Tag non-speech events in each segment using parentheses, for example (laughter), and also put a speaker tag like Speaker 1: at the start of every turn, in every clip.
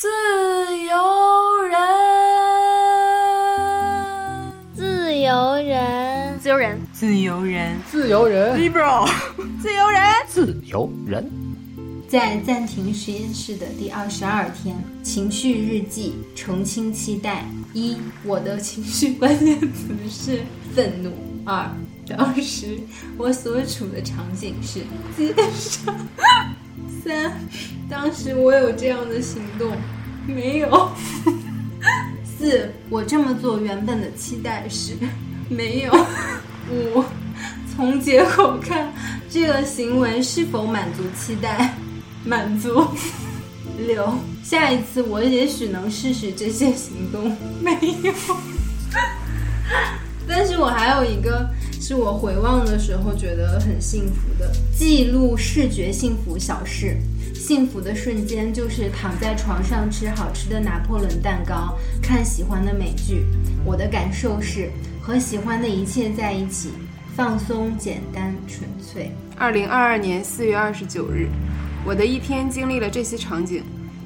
Speaker 1: 自由人，
Speaker 2: 自由人，
Speaker 1: 自由人，
Speaker 3: 自由人，
Speaker 4: 自由人
Speaker 3: ，liberal，(laughs)
Speaker 1: 自由人，
Speaker 4: 自由人。
Speaker 5: 在暂停实验室的第二十二天，情绪日记，澄清期待。一，我的情绪关键词是愤怒。二，当时我所处的场景是街上。三，当时我有这样的行动没有？四，我这么做原本的期待是没有？五，从结果看，这个行为是否满足期待？满足。六，下一次我也许能试试这些行动。没有。但是我还有一个是我回望的时候觉得很幸福的记录视觉幸福小事。幸福的瞬间就是躺在床上吃好吃的拿破仑蛋糕，看喜欢的美剧。我的感受是和喜欢的一切在一起，放松、简单、纯粹。
Speaker 3: 二零二二年四月二十九日。我的一天经历了这些场景：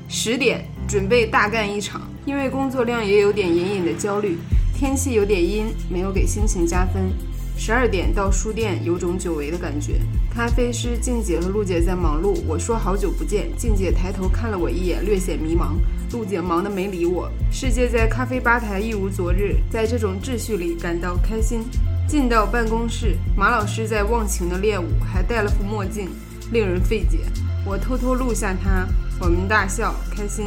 Speaker 3: 十点准备大干一场，因为工作量也有点隐隐的焦虑，天气有点阴，没有给心情加分。十二点到书店，有种久违的感觉。咖啡师静姐和陆姐在忙碌，我说好久不见。静姐抬头看了我一眼，略显迷茫。陆姐忙得没理我。世界在咖啡吧台一如昨日，在这种秩序里感到开心。进到办公室，马老师在忘情的练舞，还戴了副墨镜，令人费解。我偷偷录下他，我们大笑开心。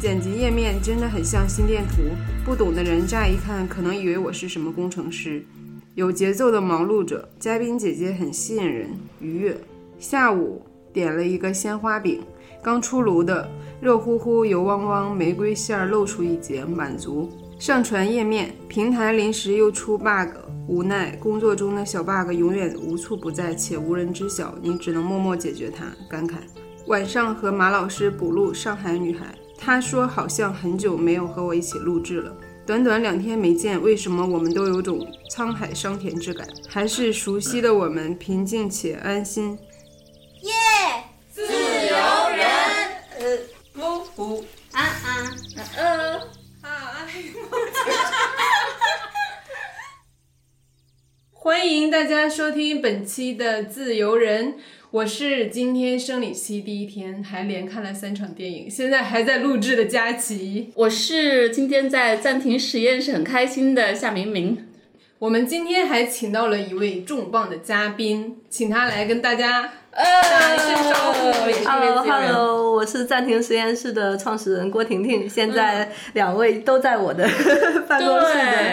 Speaker 3: 剪辑页面真的很像心电图，不懂的人乍一看可能以为我是什么工程师。有节奏的忙碌着，嘉宾姐姐很吸引人，愉悦。下午点了一个鲜花饼，刚出炉的，热乎乎，油汪汪，玫瑰馅儿露出一截，满足。上传页面，平台临时又出 bug，无奈工作中的小 bug 永远无处不在且无人知晓，你只能默默解决它。感慨。晚上和马老师补录《上海女孩》，他说好像很久没有和我一起录制了，短短两天没见，为什么我们都有种沧海桑田之感？还是熟悉的我们，平静且安心。
Speaker 2: 耶，
Speaker 1: 自由人，
Speaker 3: 呃，不不，
Speaker 5: 啊啊，
Speaker 2: 呃，(laughs)
Speaker 3: 欢迎大家收听本期的自由人。我是今天生理期第一天，还连看了三场电影，现在还在录制的佳琪。
Speaker 1: 我是今天在暂停实验室很开心的夏明明。
Speaker 3: 我们今天还请到了一位重磅的嘉宾，请他来跟大家
Speaker 1: 呃
Speaker 3: 打一声招呼。
Speaker 6: Hello Hello，我是暂停实验室的创始人郭婷婷，现在两位都在我的 (laughs) 办公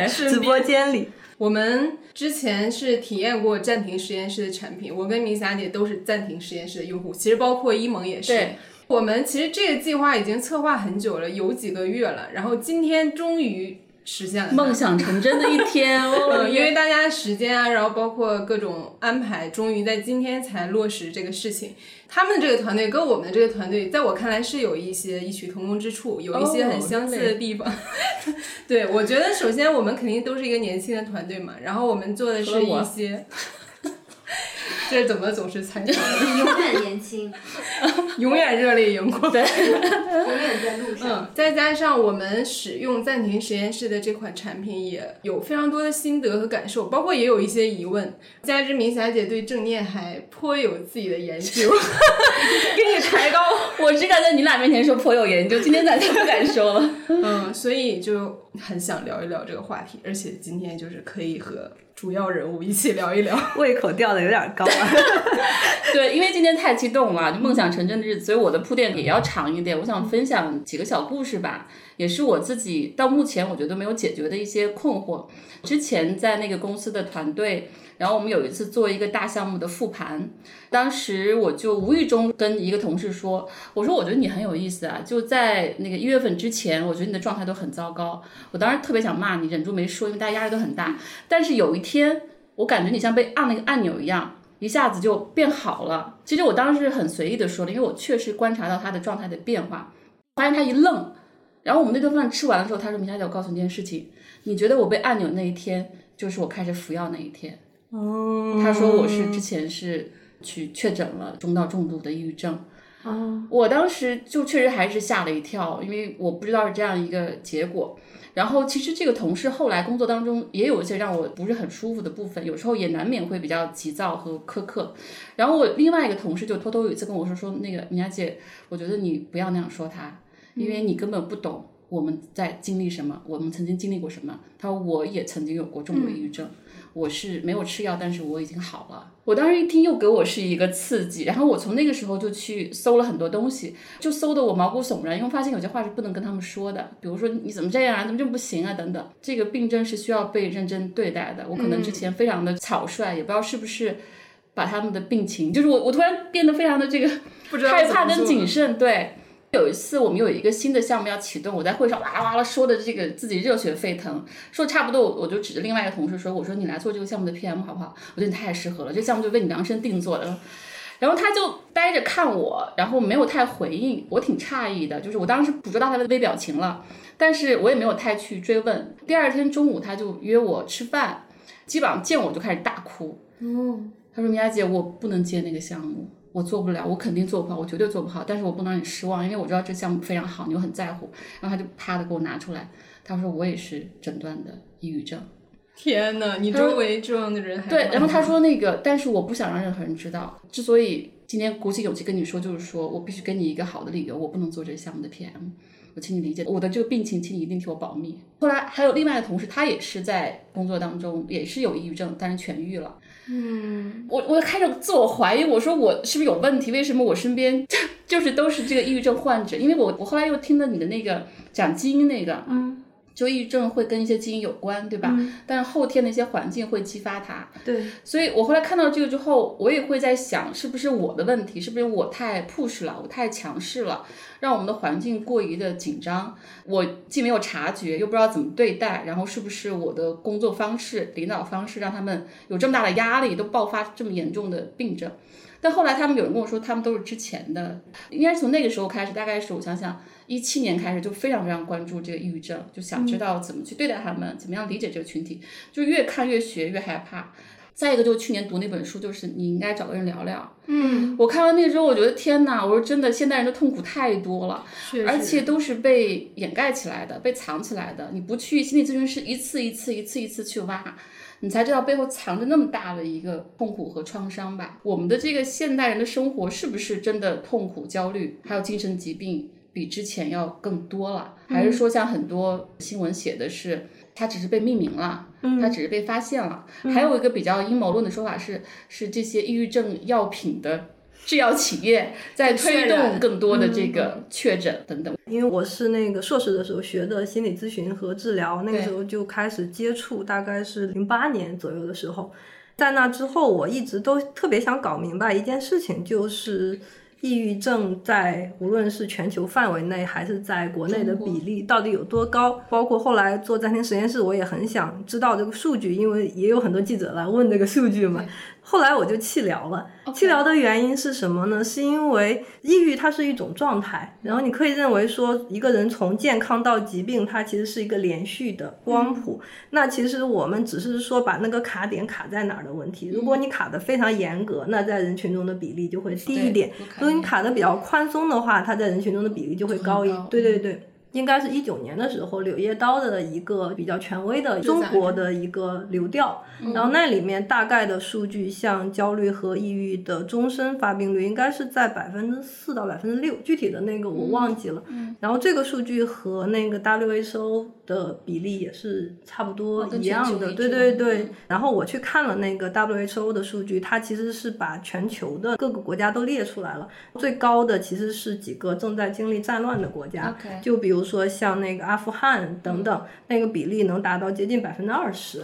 Speaker 6: 室的直播间里。
Speaker 3: 我们之前是体验过暂停实验室的产品，我跟明霞姐都是暂停实验室的用户，其实包括一萌也是
Speaker 1: 对。
Speaker 3: 我们其实这个计划已经策划很久了，有几个月了，然后今天终于实现了
Speaker 1: 梦想成真的一天哦 (laughs)
Speaker 3: 嗯，，因为大家时间啊，然后包括各种安排，终于在今天才落实这个事情。他们这个团队跟我们的这个团队，在我看来是有一些异曲同工之处，有一些很相似的地方。(laughs) 对，我觉得首先我们肯定都是一个年轻的团队嘛，然后我们做的是一些。这怎么总是猜错？
Speaker 5: 永远年轻，(laughs)
Speaker 3: 永远热泪盈眶。
Speaker 1: 对，(laughs)
Speaker 5: 永远在路上。
Speaker 3: 嗯，再加上我们使用暂停实验室的这款产品，也有非常多的心得和感受，包括也有一些疑问。加之明霞姐对正念还颇有自己的研究，(laughs) 给你抬高。
Speaker 1: 我只敢在你俩面前说颇有研究，今天咱就不敢说了。
Speaker 3: 嗯，所以就很想聊一聊这个话题，而且今天就是可以和主要人物一起聊一聊。(laughs)
Speaker 6: 胃口吊的有点高啊！(laughs)
Speaker 1: 对，因为今天太激动了，就梦想成真的日子，所以我的铺垫也要长一点。我想分享几个小故事吧，也是我自己到目前我觉得没有解决的一些困惑。之前在那个公司的团队，然后我们有一次做一个大项目的复盘，当时我就无意中跟一个同事说，我说我觉得你很有意思啊，就在那个一月份之前，我觉得你的状态都很糟糕。我当时特别想骂你，忍住没说，因为大家压力都很大。但是有一天，我感觉你像被按了一个按钮一样。一下子就变好了。其实我当时很随意的说了，因为我确实观察到他的状态的变化，发现他一愣。然后我们那顿饭吃完的时候，他说：“米霞姐，我告诉你一件事情，你觉得我被按钮那一天，就是我开始服药那一天。”
Speaker 3: 哦
Speaker 1: 他说我是之前是去确诊了中到重度的抑郁症，
Speaker 6: 哦，
Speaker 1: 我当时就确实还是吓了一跳，因为我不知道是这样一个结果。然后其实这个同事后来工作当中也有一些让我不是很舒服的部分，有时候也难免会比较急躁和苛刻。然后我另外一个同事就偷偷有一次跟我说说那个米娅姐，我觉得你不要那样说他，因为你根本不懂我们在经历什么，我们曾经经历过什么。他说我也曾经有过重度抑郁症。我是没有吃药，但是我已经好了。我当时一听，又给我是一个刺激，然后我从那个时候就去搜了很多东西，就搜的我毛骨悚然，因为发现有些话是不能跟他们说的，比如说你怎么这样啊，怎么这么不行啊等等。这个病症是需要被认真对待的。我可能之前非常的草率，也不知道是不是把他们的病情，就是我我突然变得非常的这个害怕跟谨慎，对。有一次，我们有一个新的项目要启动，我在会上哇啦哇啦说的这个自己热血沸腾，说差不多，我我就指着另外一个同事说，我说你来做这个项目的 PM 好不好？我觉得你太适合了，这项目就为你量身定做的。然后他就呆着看我，然后没有太回应，我挺诧异的，就是我当时捕捉到他的微表情了，但是我也没有太去追问。第二天中午他就约我吃饭，基本上见我就开始大哭。
Speaker 5: 嗯，
Speaker 1: 他说：“米娅姐，我不能接那个项目，我做不了，我肯定做不好，我绝对做不好。但是我不能让你失望，因为我知道这项目非常好，你又很在乎。”然后他就啪的给我拿出来，他说：“我也是诊断的抑郁症。
Speaker 7: 天哪，你周围这样的人还”
Speaker 1: 对，然后他说那个，但是我不想让任何人知道。之所以今天鼓起勇气跟你说，就是说我必须给你一个好的理由，我不能做这个项目的 PM。我请你理解我的这个病情，请你一定替我保密。后来还有另外的同事，他也是在工作当中也是有抑郁症，但是痊愈了。
Speaker 5: 嗯，
Speaker 1: 我我开始自我怀疑，我说我是不是有问题？为什么我身边就 (laughs) 是都是这个抑郁症患者？因为我我后来又听了你的那个讲基因那个，
Speaker 5: 嗯，
Speaker 1: 就抑郁症会跟一些基因有关，对吧？但是后天的一些环境会激发它。
Speaker 5: 对，
Speaker 1: 所以我后来看到这个之后，我也会在想，是不是我的问题？是不是我太 push 了，我太强势了，让我们的环境过于的紧张？我既没有察觉，又不知道怎么对待，然后是不是我的工作方式、领导方式让他们有这么大的压力，都爆发这么严重的病症？但后来他们有人跟我说，他们都是之前的，应该是从那个时候开始，大概是我想想，一七年开始就非常非常关注这个抑郁症，就想知道怎么去对待他们，怎么样理解这个群体，就越看越学越害怕。再一个就是去年读那本书，就是你应该找个人聊聊。
Speaker 5: 嗯，
Speaker 1: 我看完那之后，我觉得天哪！我说真的，现代人的痛苦太多了，而且都是被掩盖起来的，被藏起来的。你不去心理咨询师一次一次、一次一次去挖，你才知道背后藏着那么大的一个痛苦和创伤吧。我们的这个现代人的生活是不是真的痛苦、焦虑，还有精神疾病比之前要更多了？还是说像很多新闻写的是，它只是被命名了，它只是被发现了？还有一个比较阴谋论的说法是，是这些抑郁症药品的制药企业在推动更多的这个确诊等等。
Speaker 6: 因为我是那个硕士的时候学的心理咨询和治疗，那个时候就开始接触，大概是零八年左右的时候。在那之后，我一直都特别想搞明白一件事情，就是抑郁症在无论是全球范围内还是在国内的比例到底有多高。包括后来做暂停实验室，我也很想知道这个数据，因为也有很多记者来问这个数据嘛。后来我就弃疗了。弃疗的原因是什么呢？是因为抑郁它是一种状态，然后你可以认为说一个人从健康到疾病，它其实是一个连续的光谱。那其实我们只是说把那个卡点卡在哪儿的问题。如果你卡的非常严格，那在人群中的比例就会低一点；如果你卡的比较宽松的话，它在人群中的比例就会高一。对对对。应该是一九年的时候，《柳叶刀》的一个比较权威的中国的一个流调，然后那里面大概的数据，像焦虑和抑郁的终身发病率应该是在百分之四到百分之六，具体的那个我忘记了。然后这个数据和那个 WHO 的比例也是差不多一样的，对对对。然后我去看了那个 WHO 的数据，它其实是把全球的各个国家都列出来了，最高的其实是几个正在经历战乱的国家，就比如说像那个阿富汗等等，那个比例能达到接近百分之二十。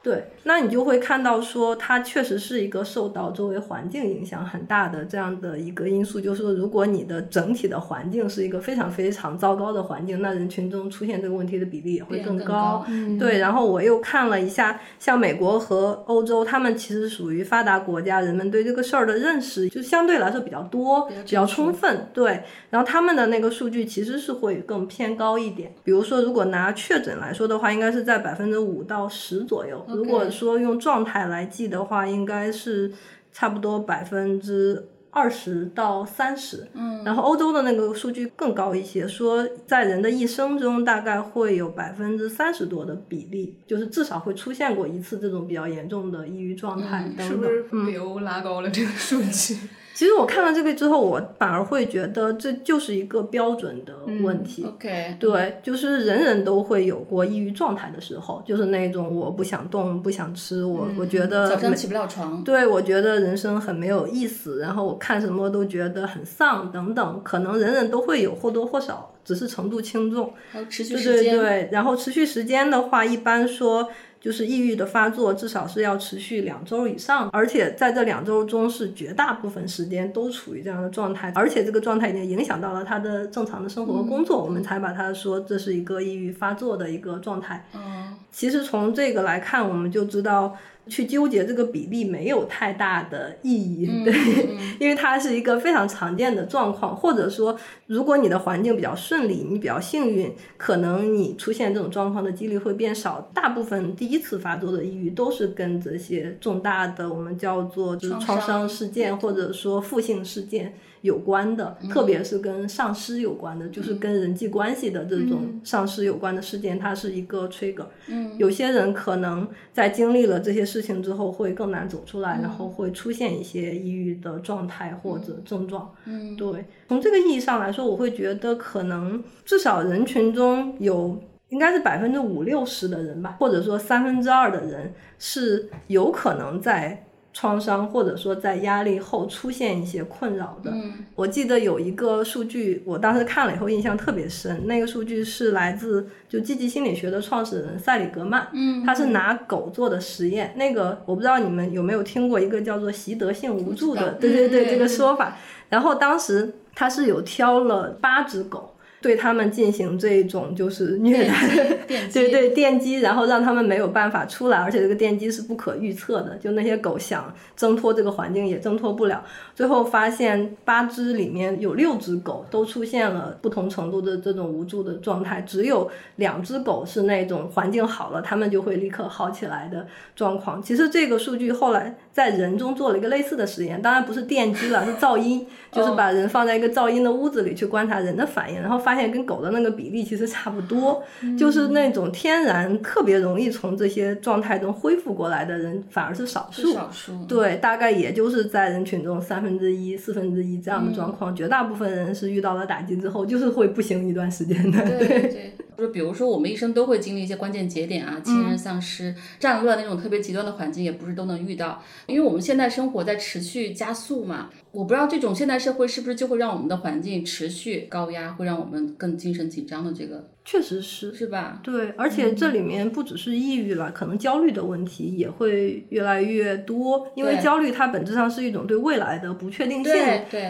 Speaker 6: 对，那你就会看到说，它确实是一个受到周围环境影响很大的这样的一个因素。就是说，如果你的整体的环境是一个非常非常糟糕的环境，那人群中出现这个问题的比例也会更高。对，然后我又看了一下，像美国和欧洲，他们其实属于发达国家，人们对这个事儿的认识就相对来说比较多、比较充分。对，然后他们的那个数据其实是会更偏高一点。比如说，如果拿确诊来说的话，应该是在百分之五到十左右。如果说用状态来记的话，应该是差不多百分之二十到三十，嗯，然后欧洲的那个数据更高一些，说在人的一生中大概会有百分之三十多的比例，就是至少会出现过一次这种比较严重的抑郁状态等等。
Speaker 3: 是不是北欧拉高了这个数据？
Speaker 6: 其实我看了这个之后，我反而会觉得这就是一个标准的问题。
Speaker 1: OK，
Speaker 6: 对，就是人人都会有过抑郁状态的时候，就是那种我不想动、不想吃，我、我觉得
Speaker 1: 早上起不了床。
Speaker 6: 对，我觉得人生很没有意思，然后我看什么都觉得很丧等等，可能人人都会有或多或少，只是程度轻重。
Speaker 1: 还有持续
Speaker 6: 对
Speaker 1: 时间。
Speaker 6: 对对，然后持续时间的话，一般说就是抑郁的发作至少是要持续两周以上，而且在这两周中是绝大部分时间都处于这样的状态，而且这个状态已经影响到了他的正常的生活和工作，我们才把他说这是一个抑郁发作的一个状态。
Speaker 1: 嗯，
Speaker 6: 其实从这个来看，我们就知道去纠结这个比例没有太大的意义，对，(laughs) 因为它是一个非常常见的状况，或者说，如果你的环境比较顺利，你比较幸运，可能你出现这种状况的几率会变少。大部分第一次发作的抑郁都是跟这些重大的我们叫做就是
Speaker 1: 创
Speaker 6: 伤事件或者说负性事件。有关的，特别是跟丧失有关的，就是跟人际关系的这种丧失有关的事件，它是一个 trigger。嗯，有些人可能在经历了这些事情之后会更难走出来，然后会出现一些抑郁的状态或者症状。嗯，对，从这个意义上来说，我会觉得可能至少人群中有。应该是百分之五六十的人吧，或者说三分之二的人是有可能在创伤或者说在压力后出现一些困扰的。
Speaker 1: 嗯
Speaker 6: 我记得有一个数据，我当时看了以后印象特别深。那个数据是来自就积极心理学的创始人塞里格曼，
Speaker 1: 嗯，
Speaker 6: 他是拿狗做的实验。那个我不知道你们有没有听过一个叫做习得性无助的，对对对，
Speaker 1: 嗯
Speaker 6: 这个说法。然后当时他是有挑了八只狗。对他们进行这种就是虐待 (laughs) 对对电击，然后让他们没有办法出来，而且这个电击是不可预测的，就那些狗想挣脱这个环境也挣脱不了。最后发现八只里面有六只狗都出现了不同程度的这种无助的状态，只有两只狗是那种环境好了，它们就会立刻好起来的状况。其实这个数据后来在人中做了一个类似的实验，当然不是电击了，是噪音，就是把人放在一个噪音的屋子里去观察人的反应，然后发现跟狗的那个比例其实差不多，就是那种天然特别容易从这些状态中恢复过来的人反而是少数。
Speaker 1: 少数。
Speaker 6: 对，大概也就是在人群中三分之一、四分之一这样的状
Speaker 1: 嗯
Speaker 6: 况，绝大部分人是遇到了打击之后，就是会不行一段时间的。
Speaker 1: 对对，(laughs) 就是比如说我们一生都会经历一些关键节点啊，亲人丧失、战乱那种特别极端的环境，也不是都能遇到。因为我们现在生活在持续加速嘛，我不知道这种现代社会是不是就会让我们的环境持续高压，会让我们更精神紧张的这个，
Speaker 6: 确实是。
Speaker 1: 是吧？
Speaker 6: 对，而且这里面不只是抑郁了，可能焦虑的问题也会越来越多，因为焦虑它本质上是一种对未来的不确定性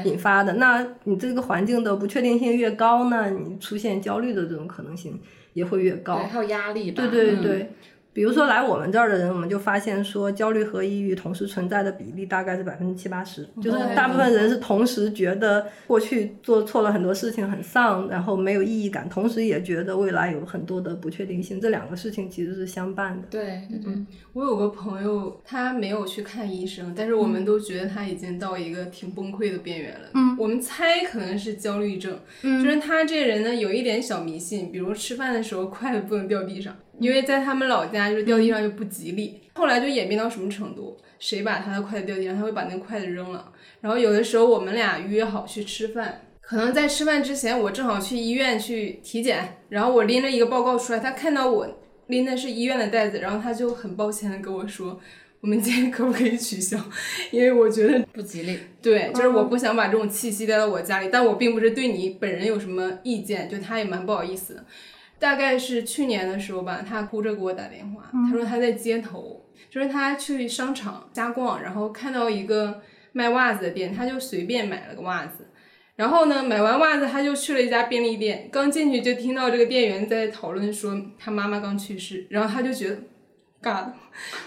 Speaker 6: 引发的。那你这个环境的不确定性越高那，你出现焦虑的这种可能性也会越高
Speaker 1: 对，。还有压力吧？
Speaker 6: 对对
Speaker 1: 嗯
Speaker 6: 对。比如说来我们这儿的人，我们就发现说，焦虑和抑郁同时存在的比例大概是百分之七八十，就是大部分人是同时觉得过去做错了很多事情很丧，然后没有意义感，同时也觉得未来有很多的不确定性，这两个事情其实是相伴的。
Speaker 1: 对对对，
Speaker 3: 我有个朋友，他没有去看医生，但是我们都觉得他已经到一个挺崩溃的边缘了。嗯，我们猜可能是焦虑症，嗯就是他这人呢有一点小迷信，比如吃饭的时候筷子不能掉地上，因为在他们老家就是掉地上就不吉利。后来就演变到什么程度？谁把他的筷子掉地上，他会把那个筷子扔了。然后有的时候我们俩约好去吃饭，可能在吃饭之前，我正好去医院去体检，然后我拎着一个报告出来，他看到我拎的是医院的袋子，然后他就很抱歉的跟我说，我们今天可不可以取消？(laughs) 因为我觉得 (laughs)
Speaker 1: 不吉利。
Speaker 3: 对，就是我不想把这种气息带到我家里，但我并不是对你本人有什么意见，就他也蛮不好意思的。大概是去年的时候吧，他哭着给我打电话，他说他在街头，就是他去商场瞎逛，然后看到一个卖袜子的店，他就随便买了个袜子。然后呢，买完袜子他就去了一家便利店，刚进去就听到这个店员在讨论说他妈妈刚去世，然后他就觉得，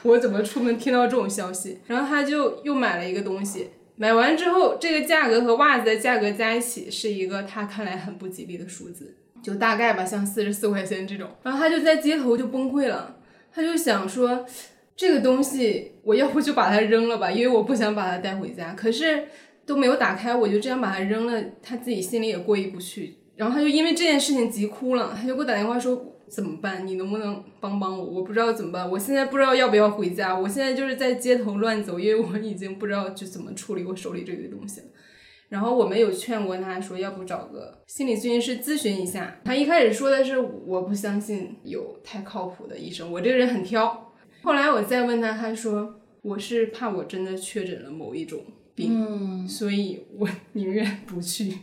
Speaker 3: 我怎么出门听到这种消息？然后他就又买了一个东西，买完之后这个价格和袜子的价格加一起是一个他看来很不吉利的数字，就大概吧，像四十四块钱这种。然后他就在街头就崩溃了，他就想说。这个东西我要不就把它扔了吧，因为我不想把它带回家。可是
Speaker 7: 都没有打开，我就这样把它扔了，他自己心里也过意不去。然后他就因为这件事情急哭了，他就给我打电话说怎么办？你能不能帮帮我？我不知道怎么办，我现在不知道要不要回家，我现在就是在街头乱走，因为我已经不知道就怎么处理我手里这堆东西了。然后我们有劝过他说，要不找个心理咨询师咨询一下。他一开始说的是我不相信有太靠谱的医生，我这个人很挑。后来我再问他，他说我是怕我真的确诊了某一种病，所以我 (laughs) 宁愿不去。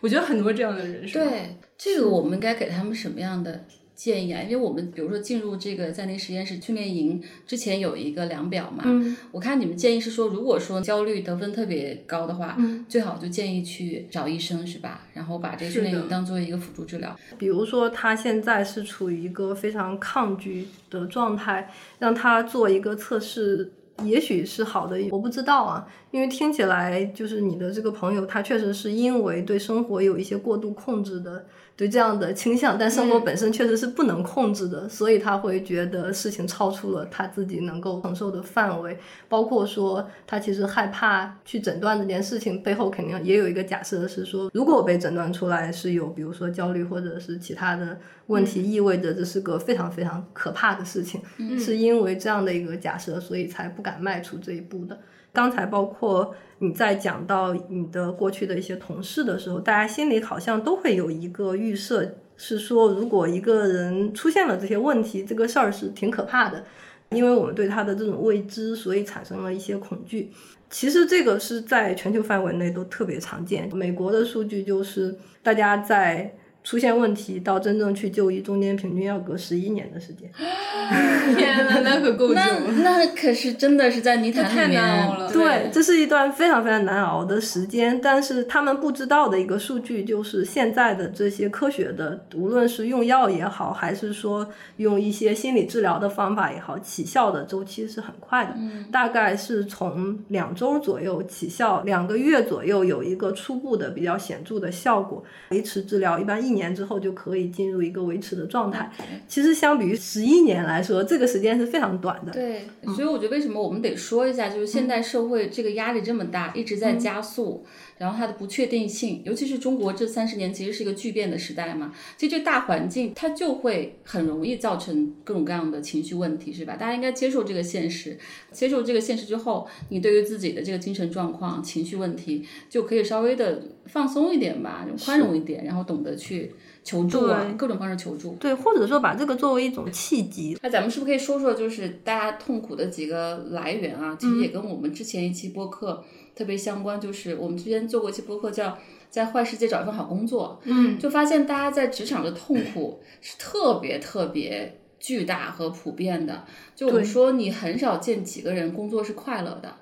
Speaker 7: 我觉得很多这样的人是吧？
Speaker 1: 对，这个我们该给他们什么样的建议啊？因为我们比如说进入这个暂停实验室训练营之前有一个量表嘛，
Speaker 7: 嗯
Speaker 1: 我看你们建议是说，如果说焦虑得分特别高的话，
Speaker 7: 嗯
Speaker 1: 最好就建议去找医生是吧？然后把这个训练营当做一个辅助治疗。
Speaker 6: 比如说他现在是处于一个非常抗拒的状态，让他做一个测试，也许是好的，我不知道啊。因为听起来就是你的这个朋友，他确实是因为对生活有一些过度控制的，对这样的倾向，但生活本身确实是不能控制的，所以他会觉得事情超出了他自己能够承受的范围。包括说他其实害怕去诊断这件事情背后肯定也有一个假设是说，如果我被诊断出来是有比如说焦虑或者是其他的问题，意味着这是个非常非常可怕的事情，是因为这样的一个假设，所以才不敢迈出这一步的。刚才包括你在讲到你的过去的一些同事的时候，大家心里好像都会有一个预设，是说如果一个人出现了这些问题，这个事儿是挺可怕的。因为我们对他的这种未知，所以产生了一些恐惧。其实这个是在全球范围内都特别常见。美国的数据就是，大家在出现问题到真正去就医中间平均要隔十一年的时间。(laughs)
Speaker 7: 天呐，那可够久
Speaker 1: 那
Speaker 7: 了。
Speaker 1: 那可是真的是在泥潭
Speaker 7: 太
Speaker 1: 里面，
Speaker 7: 难熬了
Speaker 6: 对，这是一段非常非常难熬的时间。但是他们不知道的一个数据就是，现在的这些科学的，无论是用药也好，还是说用一些心理治疗的方法也好，起效的周期是很快的，大概是从两周左右起效，两个月左右有一个初步的比较显著的效果。维持治疗一般一年之后就可以进入一个维持的状态。其实相比于十一年来说，这个时间是非常短的。
Speaker 1: 对，所以我觉得为什么我们得说一下，就是现代社会这个压力这么大，一直在加速，然后它的不确定性，尤其是中国这三十年其实是一个巨变的时代嘛，其实这大环境它就会很容易造成各种各样的情绪问题，是吧？大家应该接受这个现实，接受这个现实之后，你对于自己的这个精神状况、情绪问题就可以稍微的放松一点吧，宽容一点，然后懂得去求助啊，各种方式求助。
Speaker 6: 对，或者说把这个作为一种契机，
Speaker 1: 那咱们是不是可以说说，就是大家痛苦的几个来源啊？其实也跟我们之前一期播客特别相关，就是我们之前做过一期播客叫《在坏世界找一份好工作》，
Speaker 7: 嗯，
Speaker 1: 就发现大家在职场的痛苦是特别特别巨大和普遍的。就我们说，你很少见几个人工作是快乐的。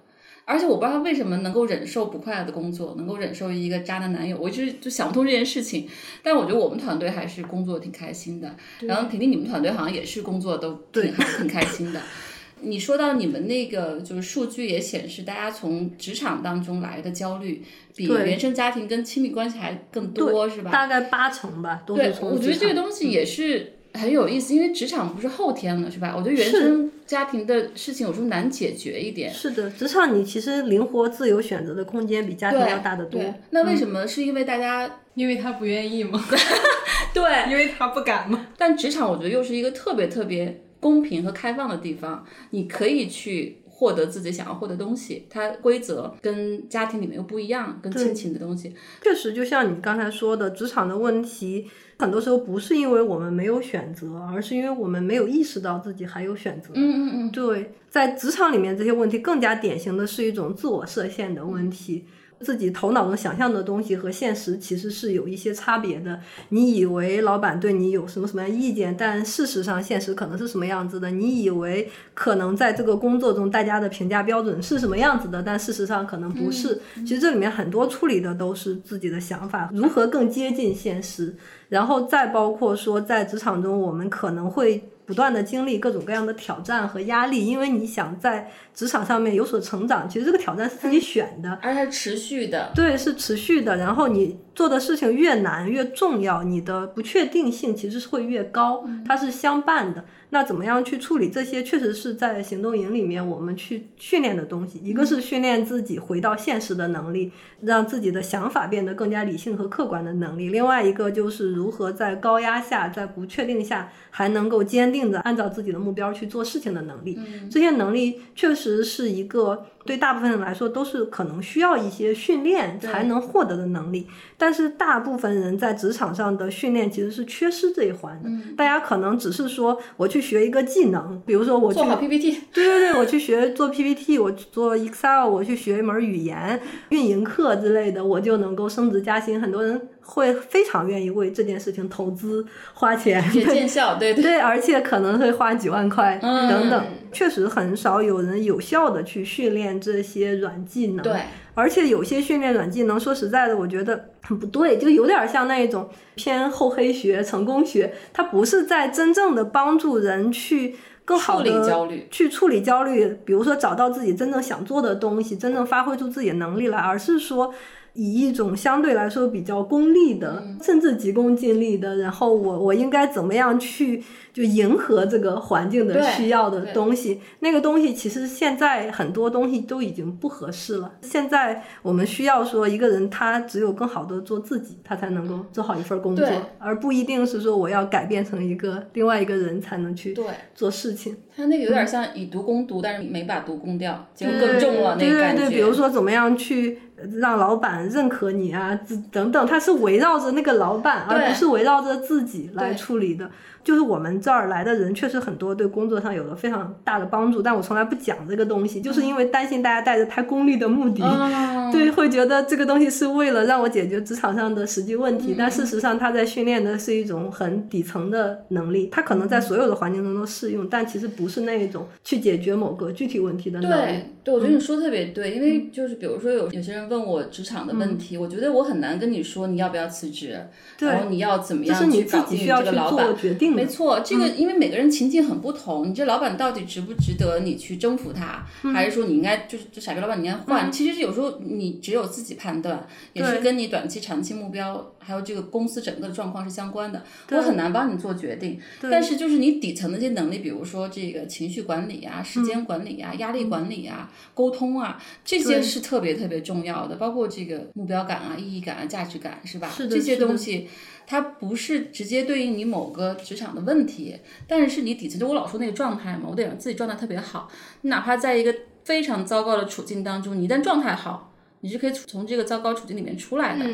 Speaker 1: 而且我不知道他为什么能够忍受不快乐的工作，能够忍受一个渣男男友，我一直就想不通这件事情。但我觉得我们团队还是工作挺开心的，然后婷婷你们团队好像也是工作都挺挺开心的。(laughs) 你说到你们那个就是数据也显示，大家从职场当中来的焦虑比原生家庭跟亲密关系还更多，是吧？
Speaker 6: 大概八成吧，都
Speaker 1: 对
Speaker 6: 是，从
Speaker 1: 我觉得这个东西也是很有意思，因为职场不是后天了，是吧？我觉得原生家庭的事情有时候难解决一点。
Speaker 6: 是的，职场你其实灵活自由选择的空间比家庭要大得多。
Speaker 1: 那为什么？是因为大家
Speaker 7: 因为他不愿意嘛，(laughs)
Speaker 1: 对，
Speaker 7: 因为他不敢嘛。
Speaker 1: 但职场我觉得又是一个特别特别公平和开放的地方，你可以去获得自己想要获得东西，它规则跟家庭里面又不一样，跟亲情的东西。
Speaker 6: 确实，就像你刚才说的，职场的问题，很多时候不是因为我们没有选择，而是因为我们没有意识到自己还有选择。
Speaker 1: 嗯嗯嗯，
Speaker 6: 对，在职场里面，这些问题更加典型的是一种自我设限的问题。自己头脑中想象的东西和现实其实是有一些差别的。你以为老板对你有什么什么样意见，但事实上现实可能是什么样子的。你以为可能在这个工作中大家的评价标准是什么样子的，但事实上可能不是。其实这里面很多处理的都是自己的想法，如何更接近现实，然后再包括说在职场中我们可能会。不断的经历各种各样的挑战和压力，因为你想在职场上面有所成长，其实这个挑战是自己选的，
Speaker 1: 而且持续的。
Speaker 6: 对，是持续的。然后你做的事情越难越重要，你的不确定性其实是会越高，它是相伴的。那怎么样去处理这些？确实是在行动营里面我们去训练的东西。一个是训练自己回到现实的能力，让自己的想法变得更加理性和客观的能力。另外一个就是如何在高压下，在不确定下，还能够坚定的按照自己的目标去做事情的能力。这些能力确实是一个对大部分人来说都是可能需要一些训练才能获得的能力。但是大部分人在职场上的训练其实是缺失这一环的。大家可能只是说我去。学一个技能，比如说我去
Speaker 1: 做好 PPT，
Speaker 6: 对对对，我去学做 PPT，我做 Excel，我去学一门语言、运营课之类的，我就能够升职加薪。很多人会非常愿意为这件事情投资花钱，
Speaker 1: 也见 (laughs) 效，对
Speaker 6: 对，而且可能会花几万块等等。确实很少有人有效的去训练这些软技能，
Speaker 1: 对。
Speaker 6: 而且有些训练软技能，说实在的，我觉得很不对，就有点像那一种偏厚黑学、成功学，它不是在真正的帮助人去更好的去处理焦虑，比如说找到自己真正想做的东西，真正发挥出自己的能力来，而是说。以一种相对来说比较功利的，甚至急功近利的，然后我我应该怎么样去就迎合这个环境的需要的东西？那个东西其实现在很多东西都已经不合适了。现在我们需要说一个人他只有更好的做自己，他才能够做好一份工作，而不一定是说我要改变成一个另外一个人才能去做事情。
Speaker 1: 他那个有点像以毒攻毒，但是没把毒攻掉，结果更重了那个
Speaker 6: 感觉。对对对，比如说怎么样去。让老板认可你啊，等等，他是围绕着那个老板，而不是围绕着自己来处理的。就是我们这儿来的人确实很多，对工作上有了非常大的帮助，但我从来不讲这个东西，就是因为担心大家带着太功利的目的，对，会觉得这个东西是为了让我解决职场上的实际问题。但事实上，他在训练的是一种很底层的能力，他可能在所有的环境中都适用，但其实不是那一种去解决某个具体问题的能力。
Speaker 1: 对，对，我觉得你说特别对，因为就是比如说有有些人问我职场的问题，我觉得我很难跟你说你要不要辞职，然后你要怎么样去搞定这个老板决定。没错，这个因为每个人情境很不同，你这老板到底值不值得你去征服他，还是说你应该就是这傻逼老板你应该换？其实是有时候你只有自己判断，也是跟你短期、长期目标还有这个公司整个的状况是相关的。我很难帮你做决定，但是就是你底层的这些能力，比如说这个情绪管理啊、时间管理啊、压力管理啊、沟通啊，这些是特别特别重要的，包括这个目标感啊、意义感啊、价值感，是吧？这些东西。它不是直接对应你某个职场的问题，但是是你底层就我老说那个状态嘛，我得让自己状态特别好。你哪怕在一个非常糟糕的处境当中，你一旦状态好，你是可以从这个糟糕处境里面出来的。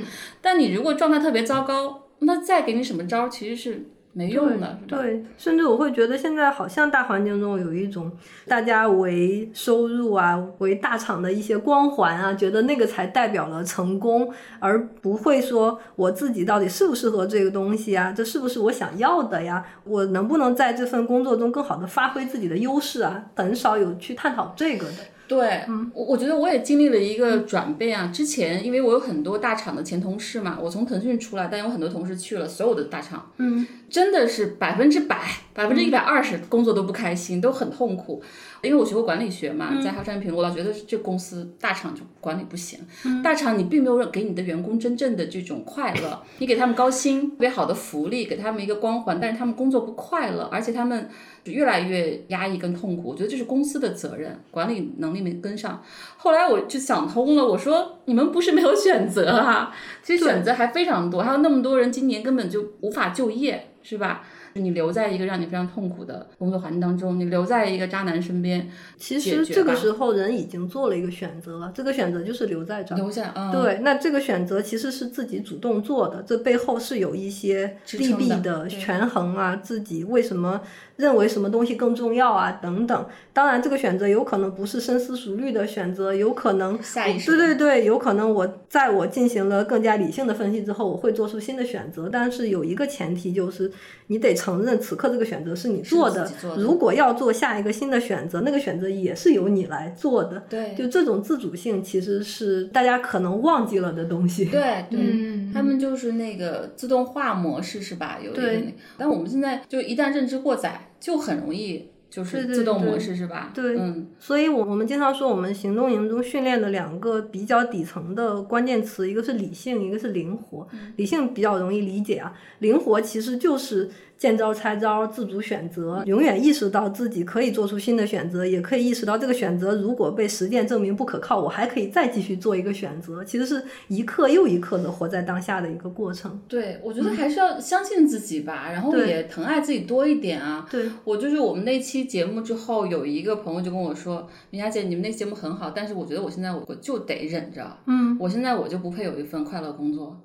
Speaker 1: 但你如果状态特别糟糕，那再给你什么招，其实是。没用的，
Speaker 6: 对，甚至我会觉得现在好像大环境中有一种大家为收入啊、为大厂的一些光环啊，觉得那个才代表了成功，而不会说我自己到底适不适合这个东西啊，这是不是我想要的呀？我能不能在这份工作中更好的发挥自己的优势啊？很少有去探讨这个的。
Speaker 1: 对，我我觉得我也经历了一个转变啊。之前因为我有很多大厂的前同事嘛，我从腾讯出来，但有很多同事去了所有的大厂，
Speaker 6: 嗯，
Speaker 1: 真的是百分之百、百分之一百二十工作都不开心，都很痛苦。因为我学过管理学嘛，在哈山平，我老觉得这公司大厂就管理不行。大厂你并没有给你的员工真正的这种快乐，你给他们高薪、特别好的福利，给他们一个光环，但是他们工作不快乐，而且他们越来越压抑跟痛苦。我觉得这是公司的责任，管理能力没跟上。后来我就想通了，我说你们不是没有选择啊，其实选择还非常多，还有那么多人今年根本就无法就业，是吧？你留在一个让你非常痛苦的工作环境当中，你留在一个渣男身边，
Speaker 6: 其实这个时候人已经做了一个选择了，这个选择就是留在这儿。
Speaker 1: 留下，
Speaker 6: 对，那这个选择其实是自己主动做的，这背后是有一些利弊的权衡啊，自己为什么。认为什么东西更重要啊？等等，当然这个选择有可能不是深思熟虑的选择，有可能
Speaker 1: 下意识。
Speaker 6: 对对对，有可能我在我进行了更加理性的分析之后，我会做出新的选择。但是有一个前提就是，你得承认此刻这个选择是你做的。如果要做下一个新的选择，那个选择也是由你来做的。
Speaker 1: 对，
Speaker 6: 就这种自主性其实是大家可能忘记了的东西。(laughs)
Speaker 1: 对对，他们就是那个自动化模式是吧？有一个，但我们现在就一旦认知过载。就很容易就是自动模式是吧？
Speaker 6: 对
Speaker 1: 嗯，
Speaker 6: 所以我我们经常说，我们行动营中训练的两个比较底层的关键词，一个是理性，一个是灵活。理性比较容易理解啊，灵活其实就是见招拆招、自主选择，永远意识到自己可以做出新的选择，也可以意识到这个选择如果被实践证明不可靠，我还可以再继续做一个选择。其实是一刻又一刻的活在当下的一个过程。
Speaker 1: 对，我觉得还是要相信自己吧，然后也疼爱自己多一点啊。
Speaker 6: 对，
Speaker 1: 我就是我们那期节目之后，有一个朋友就跟我说：“明霞姐，你们那期节目很好，但是我觉得我现在我就得忍着，
Speaker 6: 嗯，
Speaker 1: 我现在我就不配有一份快乐工作。”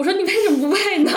Speaker 1: 我说：“你为什么不配呢？”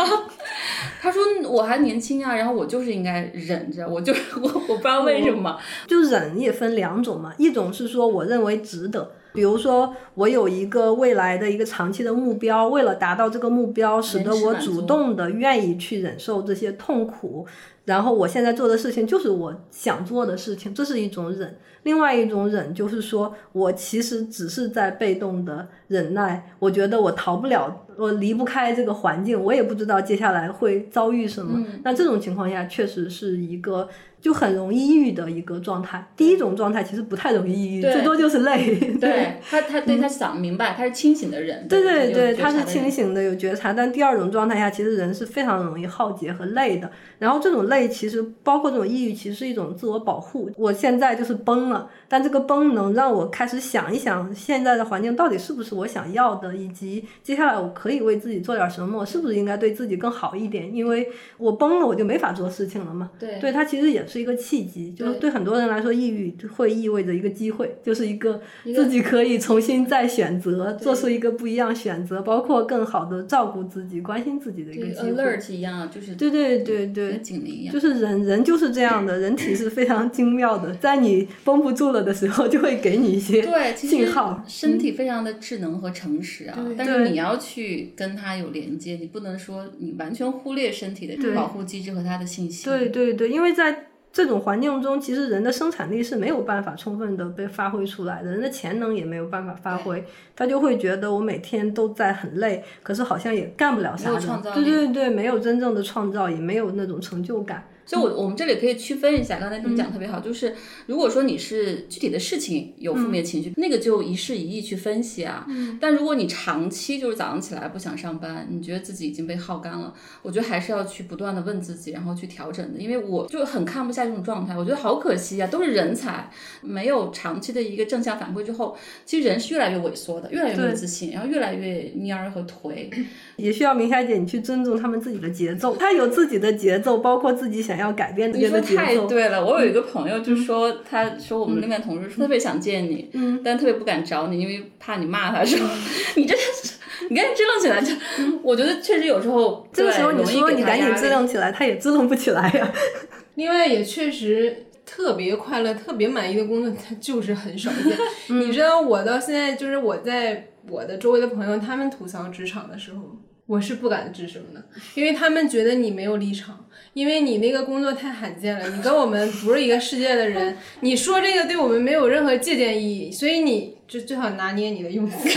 Speaker 1: (laughs) 他说：“我还年轻啊，然后我就是应该忍着，我就我我不知道为什么。
Speaker 6: 就忍也分两种嘛，一种是说我认为值得，比如说我有一个未来的一个长期的目标，为了达到这个目标，使得我主动的愿意去忍受这些痛苦，然后我现在做的事情就是我想做的事情，这是一种忍。另外一种忍就是说我其实只是在被动的忍耐，我觉得我逃不了，我离不开这个环境，我也不知道接下来会遭遇什么。那这种情况下，确实是一个就很容易抑郁的一个状态。第一种状态其实不太容易抑郁，最多就是累。
Speaker 1: 对他，他对他想明白，他是清醒的人。
Speaker 6: 对对对，他是清醒的，有觉察。但第二种状态下，其实人是非常容易耗竭和累的。然后这种累，类其实包括这种抑郁，其实是一种自我保护。我现在就是崩了，但这个崩能让我开始想一想，现在的环境到底是不是我想要的，以及接下来我可以为自己做点什么，我是不是应该对自己更好一点？因为我崩了，我就没法做事情了嘛。
Speaker 1: 对
Speaker 6: 对，它其实也是一个契机，就是对很多人来说，抑郁会意味着一个机会，就是一个自己可以重新再选择，做出一个不一样选择，包括更好的照顾自己、关心自己的一个机会。
Speaker 1: alert 一样，就是
Speaker 6: 对对对对，
Speaker 1: 警铃一样。
Speaker 6: 就是人人就是这样的，人体是非常精妙的，在你绷不住了的时候，就会给你一些
Speaker 1: 对，其实
Speaker 6: 信号。
Speaker 1: 身体非常的智能和诚实啊，但是你要去跟它有连接，你不能说你完全忽略身体的保护机制和它的信息。
Speaker 6: 对对对，因为在这种环境中，其实人的生产力是没有办法充分的被发挥出来的，人的潜能也没有办法发挥，他就会觉得我每天都在很累，可是好像也干不了啥
Speaker 1: 没有
Speaker 6: 的。
Speaker 1: 创造力
Speaker 6: 对对对，没有真正的创造，也没有那种成就感。
Speaker 1: 所以我，我们这里可以区分一下，刚才你讲特别好，就是如果说你是具体的事情有负面情绪，那个就一事一议去分析啊。但如果你长期就是早上起来不想上班，你觉得自己已经被耗干了，我觉得还是要去不断的问自己，然后去调整的。因为我就很看不下这种状态，我觉得好可惜啊，都是人才，没有长期的一个正向反馈之后，其实人是越来越萎缩的，越来越没有自信，然后越来越蔫儿和颓。
Speaker 6: 也需要明霞姐你去尊重他们自己的节奏，他有自己的节奏，包括自己想要改变这
Speaker 1: 你说
Speaker 6: 的节奏。
Speaker 1: 太对了，我有一个朋友就说，他说我们那边同事说特别想见你，嗯，但特别不敢找你，因为怕你骂他，(laughs) 说你这你赶紧支棱起来。就我觉得确实有时候
Speaker 6: 这个时候你说你赶紧支棱起来，他也支棱不起来呀。(laughs)
Speaker 3: 另外也确实特别快乐、特别满意的工作，它就是很少见。你知道，我到现在就是我在我的周围的朋友他们吐槽职场的时候，我是不敢吱声的，因为他们觉得你没有立场，因为你那个工作太罕见了，你跟我们不是一个世界的人，你说这个对我们没有任何借鉴意义，所以你就最好拿捏你的用词。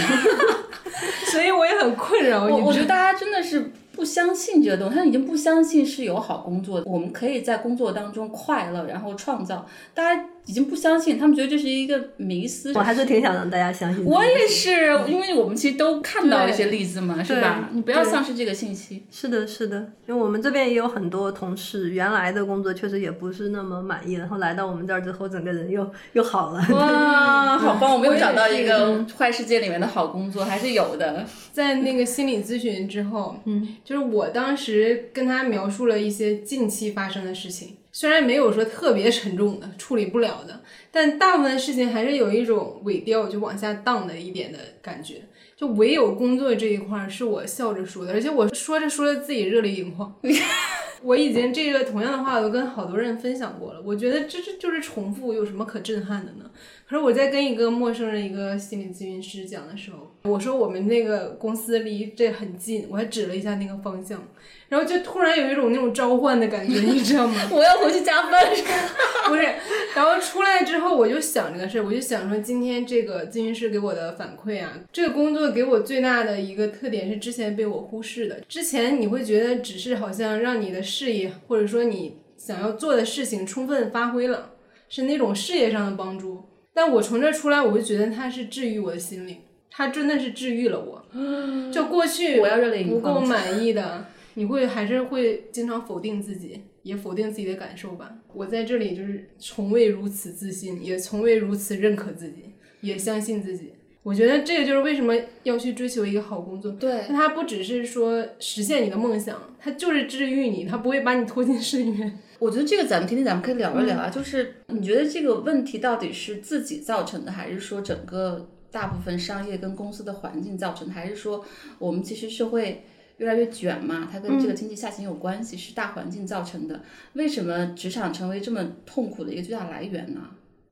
Speaker 3: (laughs) 所以我也很困扰，
Speaker 1: 我我觉得大家真的是不相信这个东西，他已经不相信是有好工作，我们可以在工作当中快乐，然后创造，大家已经不相信，他们觉得这是一个迷思。
Speaker 6: 我还是挺想让大家相信。
Speaker 1: 我也是，因为我们其实都看到一些例子嘛，是吧？你不要丧失这个信息。
Speaker 6: 是的，是的，因为我们这边也有很多同事，原来的工作确实也不是那么满意，然后来到我们这儿之后，整个人又又好了。
Speaker 1: 哇，(laughs) 好棒！我们又找到一个坏世界里面的好工作，还是有的。
Speaker 3: 在那个心理咨询之后，嗯，就是我当时跟他描述了一些近期发生的事情，虽然没有说特别沉重的、处理不了的，但大部分事情还是有一种尾调就往下荡的一点的感觉。就唯有工作这一块儿是我笑着说的，而且我说着说着自己热泪盈眶。(laughs) 我已经这个同样的话，我都跟好多人分享过了。我觉得这这就是重复，有什么可震撼的呢？可是我在跟一个陌生人、一个心理咨询师讲的时候，我说我们那个公司离这很近，我还指了一下那个方向，然后就突然有一种那种召唤的感觉，(laughs) 你知道吗？
Speaker 1: 我要回去加班。(laughs)
Speaker 3: 不是，然后出来之后我就想这个事儿，我就想说今天这个咨询师给我的反馈啊，这个工作给我最大的一个特点是之前被我忽视的。之前你会觉得只是好像让你的事业或者说你想要做的事情充分发挥了。
Speaker 7: 是那种事业上的帮助。但我从这出来，我就觉得它是治愈我的心灵，它真的是治愈了我。(gasps) 就过去
Speaker 1: 我要热泪
Speaker 7: 不够满意的，你会还是会经常否定自己，也否定自己的感受吧。我在这里就是从未如此自信，也从未如此认可自己，也相信自己。我觉得这个就是为什么要去追求一个好工作。
Speaker 1: 对
Speaker 7: 那它不只是说实现你的梦想，它就是治愈你，它不会把你拖进深渊。(laughs)
Speaker 1: 我觉得这个咱们今天咱们可以聊一聊
Speaker 7: 嗯
Speaker 1: 啊，就是你觉得这个问题到底是自己造成的，还是说整个大部分商业跟公司的环境造成的，还是说我们其实社会越来越卷嘛，它跟这个经济下行有关系，是大环境造成的。为什么职场成为这么痛苦的一个巨大来源呢？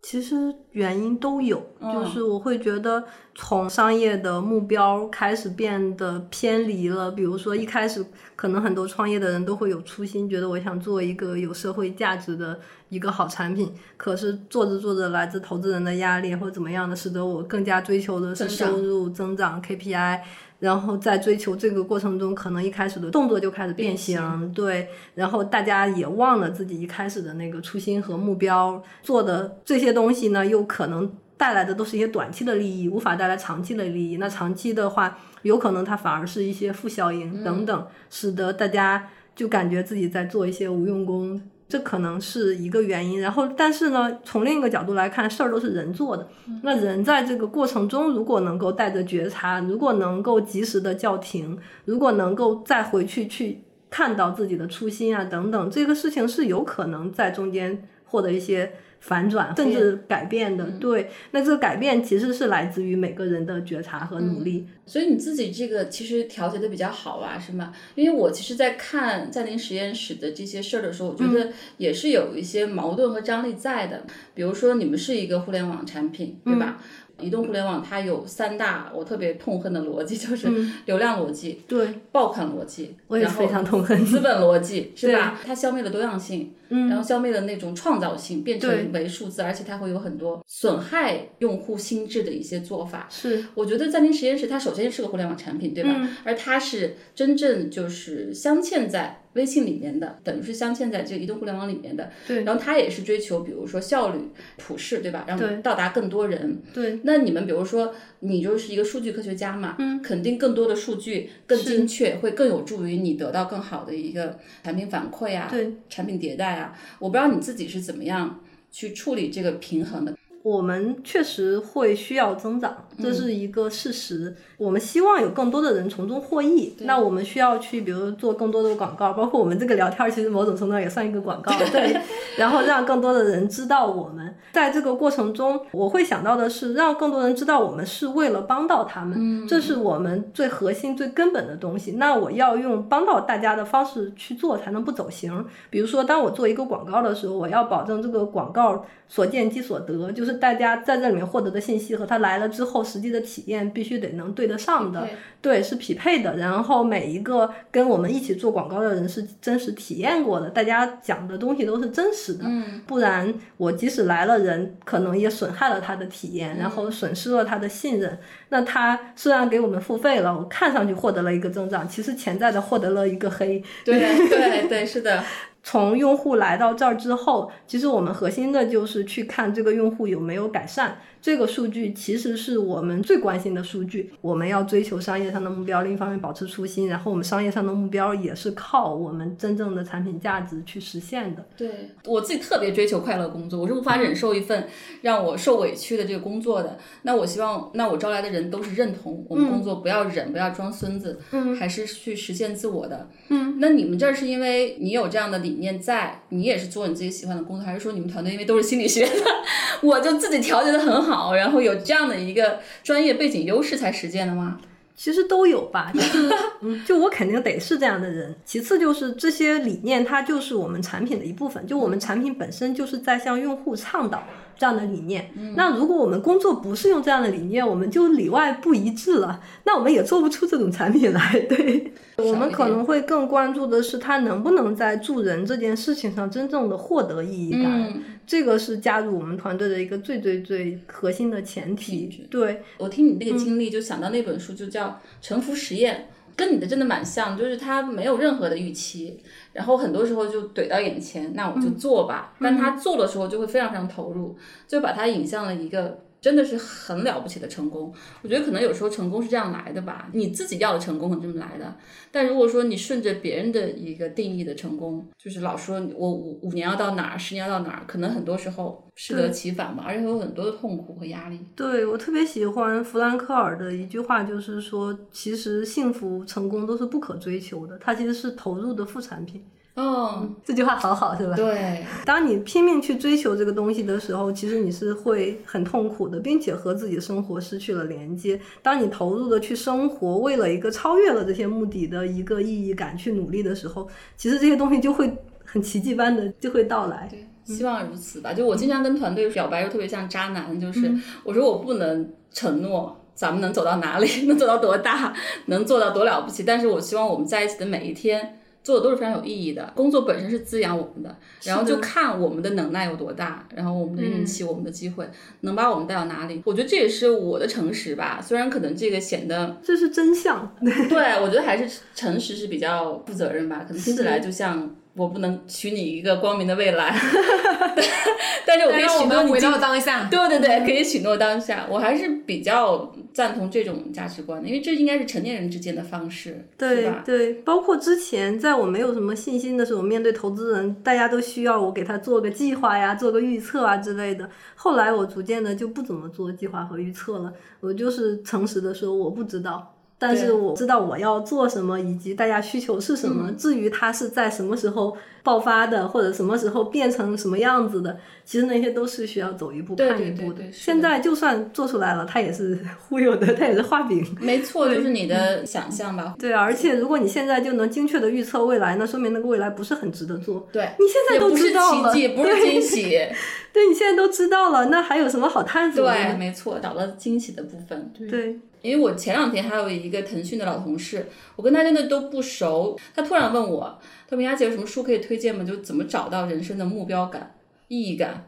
Speaker 6: 其实原因都有，
Speaker 1: 嗯
Speaker 6: 就是我会觉得从商业的目标开始变得偏离了。比如说一开始可能很多创业的人都会有初心，觉得我想做一个有社会价值的一个好产品，可是做着做着来自投资人的压力或者怎么样的，使得我更加追求的是收入增长 KPI。然后在追求这个过程中，可能一开始的动作就开始变形，对，然后大家也忘了自己一开始的那个初心和目标，做的这些东西呢，又可能带来的都是一些短期的利益，无法带来长期的利益。那长期的话，有可能它反而是一些负效应等等，使得大家就感觉自己在做一些无用功。这可能是一个原因，然后但是呢，从另一个角度来看，事儿都是人做的。那人在这个过程中，如果能够带着觉察，如果能够及时的叫停，如果能够再回去去看到自己的初心啊等等，这个事情是有可能在中间获得一些反转，甚至改变的。对，那这个改变其实是来自于每个人的觉察和努力。
Speaker 1: 所以你自己这个其实调节的比较好啊，是吗？因为我其实，在看在您实验室的这些事儿的时候，我觉得也是有一些矛盾和张力在的。比如说，你们是一个互联网产品，对吧？移动互联网它有三大我特别痛恨的逻辑，就是流量逻辑、
Speaker 6: 对，
Speaker 1: 爆款逻辑，
Speaker 6: 我也非常痛恨。
Speaker 1: 资本逻辑是吧？它消灭了多样性，
Speaker 6: 嗯
Speaker 1: 然后消灭了那种创造性，变成为数字，而且它会有很多损害用户心智的一些做法。
Speaker 6: 是，
Speaker 1: 我觉得暂停实验室它首先是个互联网产品，对吧？
Speaker 6: 嗯
Speaker 1: 而它是真正就是镶嵌在微信里面的，等于是镶嵌在这个移动互联网里面的。
Speaker 6: 对
Speaker 1: 然后它也是追求，比如说效率、普适，对吧？让
Speaker 6: 对
Speaker 1: 到达更多人。
Speaker 6: 对，
Speaker 1: 那你们比如说，你就是一个数据科学家嘛，嗯，肯定更多的数据更精确，会更有助于你得到更好的一个产品反馈啊，
Speaker 6: 对，
Speaker 1: 产品迭代啊。我不知道你自己是怎么样去处理这个平衡的。
Speaker 6: 我们确实会需要增长，这是一个事实。我们希望有更多的人从中获益，那我们需要去，比如做更多的广告，包括我们这个聊天，其实某种程度上也算一个广告，对。然后让更多的人知道我们，在这个过程中，我会想到的是，让更多人知道我们是为了帮到他们，这是我们最核心、最根本的东西。那我要用帮到大家的方式去做，才能不走形。比如说，当我做一个广告的时候，我要保证这个广告所见即所得，就是大家在这里面获得的信息和他来了之后实际的体验必须得能对得上的，对，是匹配的。然后每一个跟我们一起做广告的人是真实体验过的，大家讲的东西都是真实的，
Speaker 1: 嗯，
Speaker 6: 不然我即使来了人，可能也损害了他的体验，然后损失了他的信任。那他虽然给我们付费了，我看上去获得了一个增长，其实潜在的获得了一个黑。(laughs)
Speaker 1: 对对对，是的。
Speaker 6: 从用户来到这儿之后，其实我们核心的就是去看这个用户有没有改善。这个数据其实是我们最关心的数据。我们要追求商业上的目标，另一方面保持初心，然后我们商业上的目标也是靠我们真正的产品价值去实现的。
Speaker 1: 对我自己特别追求快乐工作，我是无法忍受一份让我受委屈的这个工作的。那我希望，那我招来的人都是认同我们工作，不要忍，不要装孙子，
Speaker 6: 嗯
Speaker 1: 还是去实现自我的。嗯，那你们这儿是因为你有这样的理念在，你也是做你自己喜欢的工作，还是说你们团队因为都是心理学的，(laughs) 我就自己调节的很好，然后有这样的一个专业背景优势才实践的吗？
Speaker 6: 其实都有吧，就是，(laughs) 就我肯定得是这样的人。其次就是这些理念，它就是我们产品的一部分，就我们产品本身就是在向用户倡导这样的理念。那如果我们工作不是用这样的理念，我们就里外不一致了，那我们也做不出这种产品来。(laughs) 对，我们可能会更关注的是他能不能在助人这件事情上真正的获得意义感。
Speaker 1: 嗯
Speaker 6: 这个是加入我们团队的一个最最最核心的前提。对，
Speaker 1: 我听你这个经历，就想到那本书，就叫《沉浮实验》。跟你的真的蛮像，就是他没有任何的预期，然后很多时候就怼到眼前，那我就做吧。但他做的时候就会非常非常投入，就把他引向了一个。真的是很了不起的成功，我觉得可能有时候成功是这样来的吧，你自己要的成功可能这么来的。但如果说你顺着别人的一个定义的成功，就是老说我五五年要到哪儿，十年要到哪儿，可能很多时候适得其反吧，而且会有很多的痛苦和压力。
Speaker 6: 对我特别喜欢弗兰克尔的一句话，就是说，其实幸福、成功都是不可追求的，它其实是投入的副产品。
Speaker 1: 哦，
Speaker 6: 这句话好好是吧？
Speaker 1: 对，
Speaker 6: 当你拼命去追求这个东西的时候，其实你是会很痛苦的，并且和自己生活失去了连接。当你投入的去生活，为了一个超越了这些目的的一个意义感去努力的时候，其实这些东西就会很奇迹般的就会到来。
Speaker 1: 对，希望如此吧。就我经常跟团队表白，又特别像渣男，就是我说我不能承诺咱们能走到哪里，(laughs) 能走到多大，能做到多了不起，但是我希望我们在一起的每一天。做的都是非常有意义的，工作本身是滋养我们的，然后就看我们的能耐有多大，然后我们的运气、我们的机会能把我们带到哪里。我觉得这也是我的诚实吧，虽然可能这个显得
Speaker 6: 这是真相，(laughs)
Speaker 1: 对我觉得还是诚实是比较负责任吧，可能听起来就像。我不能许你一个光明的未来，(laughs) 但是我可以许诺你
Speaker 7: 回到当下。
Speaker 1: 对对对，可以许诺当下。我还是比较赞同这种价值观的，因为这应该是成年人之间的方式，
Speaker 6: 对对，包括之前在我没有什么信心的时候，面对投资人，大家都需要我给他做个计划呀，做个预测啊之类的。后来我逐渐的就不怎么做计划和预测了，我就是诚实的说，我不知道。但是我知道我要做什么，以及大家需求是什么。至于它是在什么时候爆发的，或者什么时候变成什么样子的，其实那些都是需要走一步看一步
Speaker 1: 的。
Speaker 6: 现在就算做出来了，它也是忽悠的，它也是 (laughs) 画饼。
Speaker 1: 没错，就是你的想象吧。
Speaker 6: 对，而且如果你现在就能精确的预测未来，那说明那个未来不是很值得做。
Speaker 1: 对，
Speaker 6: 你现在都知道
Speaker 1: 了，不是奇迹，不是惊喜。(laughs)
Speaker 6: 对，你现在都知道了，那还有什么好探索
Speaker 1: 的？对，没错，找到惊喜的部分。
Speaker 6: 对。
Speaker 1: 因为我前两天还有一个腾讯的老同事，我跟他真的都不熟，他突然问我，他说：“明雅姐有什么书可以推荐吗？就怎么找到人生的目标感、意义感。”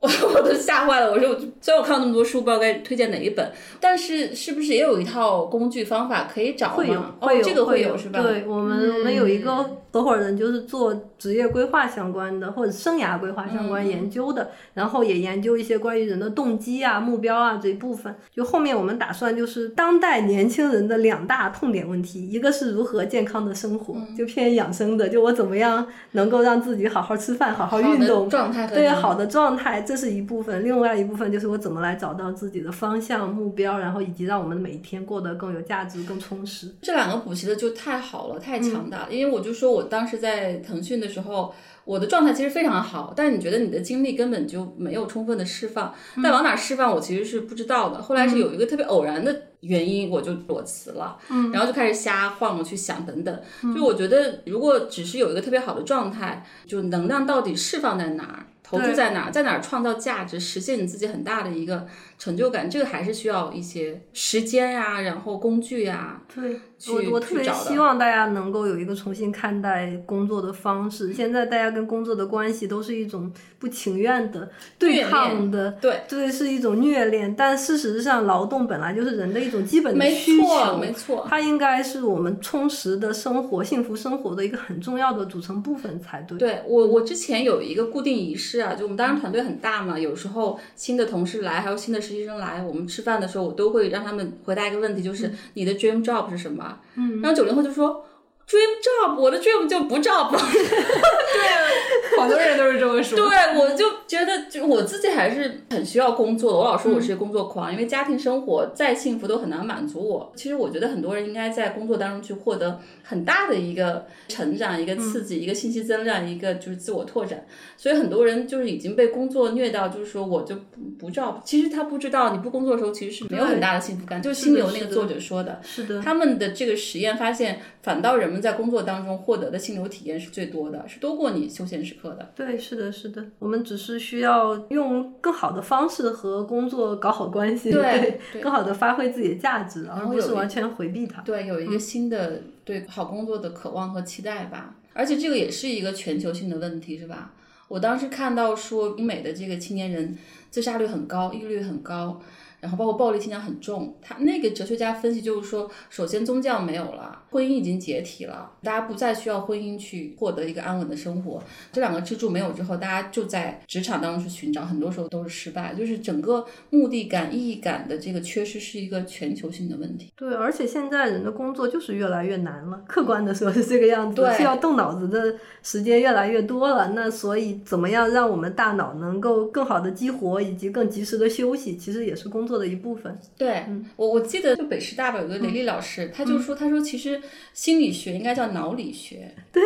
Speaker 1: 我 (laughs) 我都吓坏了，我说我，虽然我看了那么多书，不知道该推荐哪一本，但是是不是也有一套工具方法可以找
Speaker 6: 会有，
Speaker 1: 会
Speaker 6: 有，
Speaker 1: 这个会
Speaker 6: 有
Speaker 1: 是吧？
Speaker 6: 对我们，我们有一个合伙人，就是做职业规划相关的或者生涯规划相关研究的，然后也研究一些关于人的动机啊、目标啊这一部分。就后面我们打算就是当代年轻人的两大痛点问题，一个是如何健康的生活，就偏养生的，就我怎么样能够让自己好好吃饭、好好运动，
Speaker 1: 状态
Speaker 6: 对好的状态。这是一部分，另外一部分就是我怎么来找到自己的方向、目标，然后以及让我们每一天过得更有价值、更充实。
Speaker 1: 这两个补习的就太好了，太强大了。因为我就说我当时在腾讯的时候，我的状态其实非常好，但是你觉得你的精力根本就没有充分的释放，但往哪释放我其实是不知道的。后来是有一个特别偶然的原因，我就裸辞了，然后就开始瞎晃去想等等。就我觉得，如果只是有一个特别好的状态，就能量到底释放在哪儿？投注在哪儿，在哪儿创造价值，实现你自己很大的一个成就感，这个还是需要一些时间呀，然后工具呀。
Speaker 6: 对，我我特别希望大家能够有一个重新看待工作的方式。现在大家跟工作的关系都是一种不情愿的对抗的，
Speaker 1: 对，
Speaker 6: 对，是一种虐恋。但事实上，劳动本来就是人的一种基本的
Speaker 1: 需求，没错，
Speaker 6: 它应该是我们充实的生活、幸福生活的一个很重要的组成部分才对。
Speaker 1: 对我，我之前有一个固定仪式。是啊，就我们当时团队很大嘛，有时候新的同事来，还有新的实习生来，我们吃饭的时候，我都会让他们回答一个问题，就是你的 dream job 是什么？嗯，然后九零后就说。Dream job，我的 dream 就不 job。
Speaker 7: 对，好多人都是这么说。
Speaker 1: 对，我就觉得，就我自己还是很需要工作的。我老说我是工作狂，因为家庭生活再幸福都很难满足我。其实我觉得很多人应该在工作当中去获得很大的一个成长、一个刺激、一个信息增量、一个就是自我拓展。所以很多人就是已经被工作虐到，就是说我就不不 job。其实他不知道，你不工作的时候其实是没有很大的幸福感。就是心流那个作者说的，
Speaker 6: 是的，
Speaker 1: 他们的这个实验发现，反倒人们。在工作当中获得的心流体验是最多的，是多过你休闲时刻的。
Speaker 6: 对，是的，是的。我们只是需要用更好的方式和工作搞好关系，
Speaker 1: 对，
Speaker 6: 更好的发挥自己的价值，而不是完全回避它。
Speaker 1: 对，有一个新的对好工作的渴望和期待吧。而且这个也是一个全球性的问题，是吧？我当时看到说，英美的这个青年人自杀率很高，抑郁率很高。然后包括暴力倾向很重。他那个哲学家分析就是说，首先宗教没有了，婚姻已经解体了，大家不再需要婚姻去获得一个安稳的生活。这两个支柱没有之后，大家就在职场当中去寻找，很多时候都是失败。就是整个目的感、意义感的这个缺失是一个全球性的问题。
Speaker 6: 对，而且现在人的工作就是越来越难了，客观的说是这个样子，
Speaker 1: 对
Speaker 6: 需要动脑子的时间越来越多了。那所以怎么样让我们大脑能够更好的激活，以及更及时的休息，其实也是工作的一部分。
Speaker 1: 对、我，我记得就北师大吧，有个雷丽老师，他就说，他说其实心理学应该叫脑理学。
Speaker 6: 对，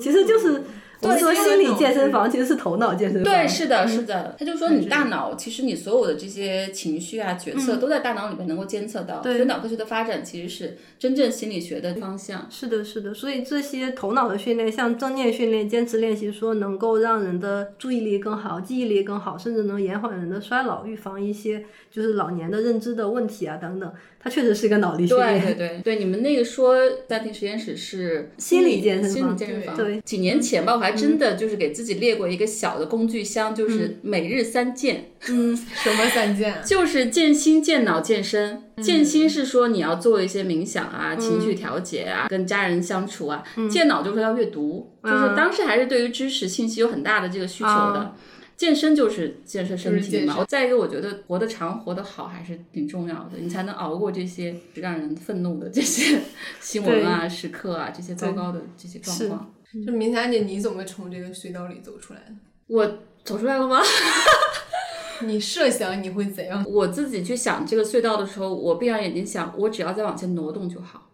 Speaker 6: 其实就是我们说心理健身房其实是头脑健身房。
Speaker 1: 对，是的，是的。他就说，你大脑其实你所有的这些情绪啊、决策都在大脑里面能够监测到。
Speaker 6: 对
Speaker 1: 所以脑科学的发展其实是真正心理学的方向。
Speaker 6: 是的，是的，所以这些头脑的训练，像正念训练、坚持练习，说能够让人的注意力更好、记忆力更好，甚至能延缓人的衰老，预防一些就是老年的认知的问题啊等等。它确实是一个脑力训
Speaker 1: 对
Speaker 6: 练。
Speaker 1: 对对对，你们那个说家庭实验室是
Speaker 6: 心理健身
Speaker 1: 心理
Speaker 6: 房
Speaker 1: 健身房。
Speaker 6: 对，
Speaker 1: 几年前吧，我还真的就是给自己列过一个小的工具箱，就是每日三件。(laughs)
Speaker 3: 什么三件？(laughs)
Speaker 1: 就是健心、健脑、健身。健心是说你要做一些冥想啊、情绪调节啊、跟家人相处啊。健脑就是要阅读，就是当时还是对于知识信息有很大的这个需求的。健身就是建设身体嘛。再一个，我觉得活得长、活得好还是挺重要的，你才能熬过这些让人愤怒的这些新闻啊、时刻啊、这些糟糕的这些状况。
Speaker 3: 就明霞姐，你怎么从这个隧道里走出来的？
Speaker 1: 我走出来了吗？(laughs)
Speaker 3: 你设想你会怎样？
Speaker 1: 我自己去想这个隧道的时候，我闭上眼睛想，我只要再往前挪动就好。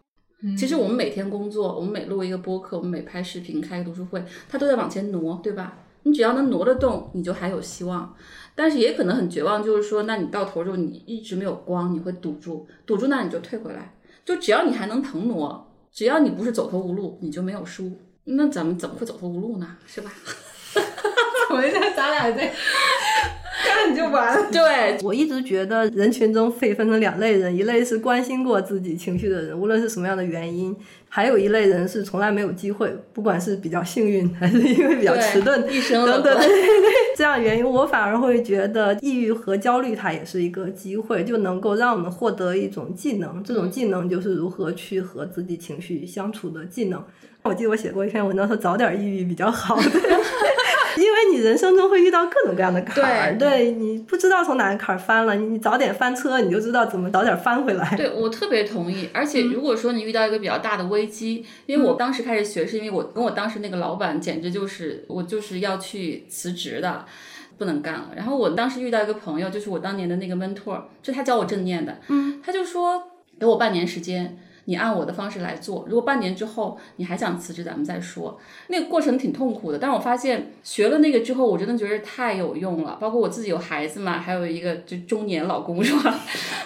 Speaker 1: 其实我们每天工作，我们每录一个播客，我们每拍视频、开个读书会，它都在往前挪，对吧？你只要能挪得动，你就还有希望。但是也可能很绝望，就是说，那你到头之后，你一直没有光，你会堵住，堵住那你就退回来。就只要你还能腾挪，只要你不是走投无路，你就没有输。那咱们怎么会走投无路呢？是吧？
Speaker 3: 我一下咱俩这干就完了。(laughs)
Speaker 1: 对，
Speaker 6: 我一直觉得人群中可以分成两类人，一类是关心过自己情绪的人，无论是什么样的原因；还有一类人是从来没有机会，不管是比较幸运还是因为比较迟钝
Speaker 1: 一生
Speaker 6: 等等对对对这样的原因，我反而会觉得抑郁和焦虑它也是一个机会，就能够让我们获得一种技能，这种技能就是如何去和自己情绪相处的技能。我记得我写过一篇文章说，早点抑郁比较好。(laughs) 因为你人生中会遇到各种各样的坎儿，对你不知道从哪个坎儿翻了，你早点翻车，你就知道怎么早点翻回来。
Speaker 1: 对我特别同意，而且如果说你遇到一个比较大的危机，因为我当时开始学，是因为我跟我当时那个老板简直就是我就是要去辞职的，不能干了。然后我当时遇到一个朋友，就是我当年的那个 mentor，就他教我正念的，嗯，他就说给我半年时间。你按我的方式来做，如果半年之后你还想辞职，咱们再说。那个过程挺痛苦的，但是我发现学了那个之后，我真的觉得太有用了。包括我自己有孩子嘛，还有一个就中年老公 (laughs) 是吧？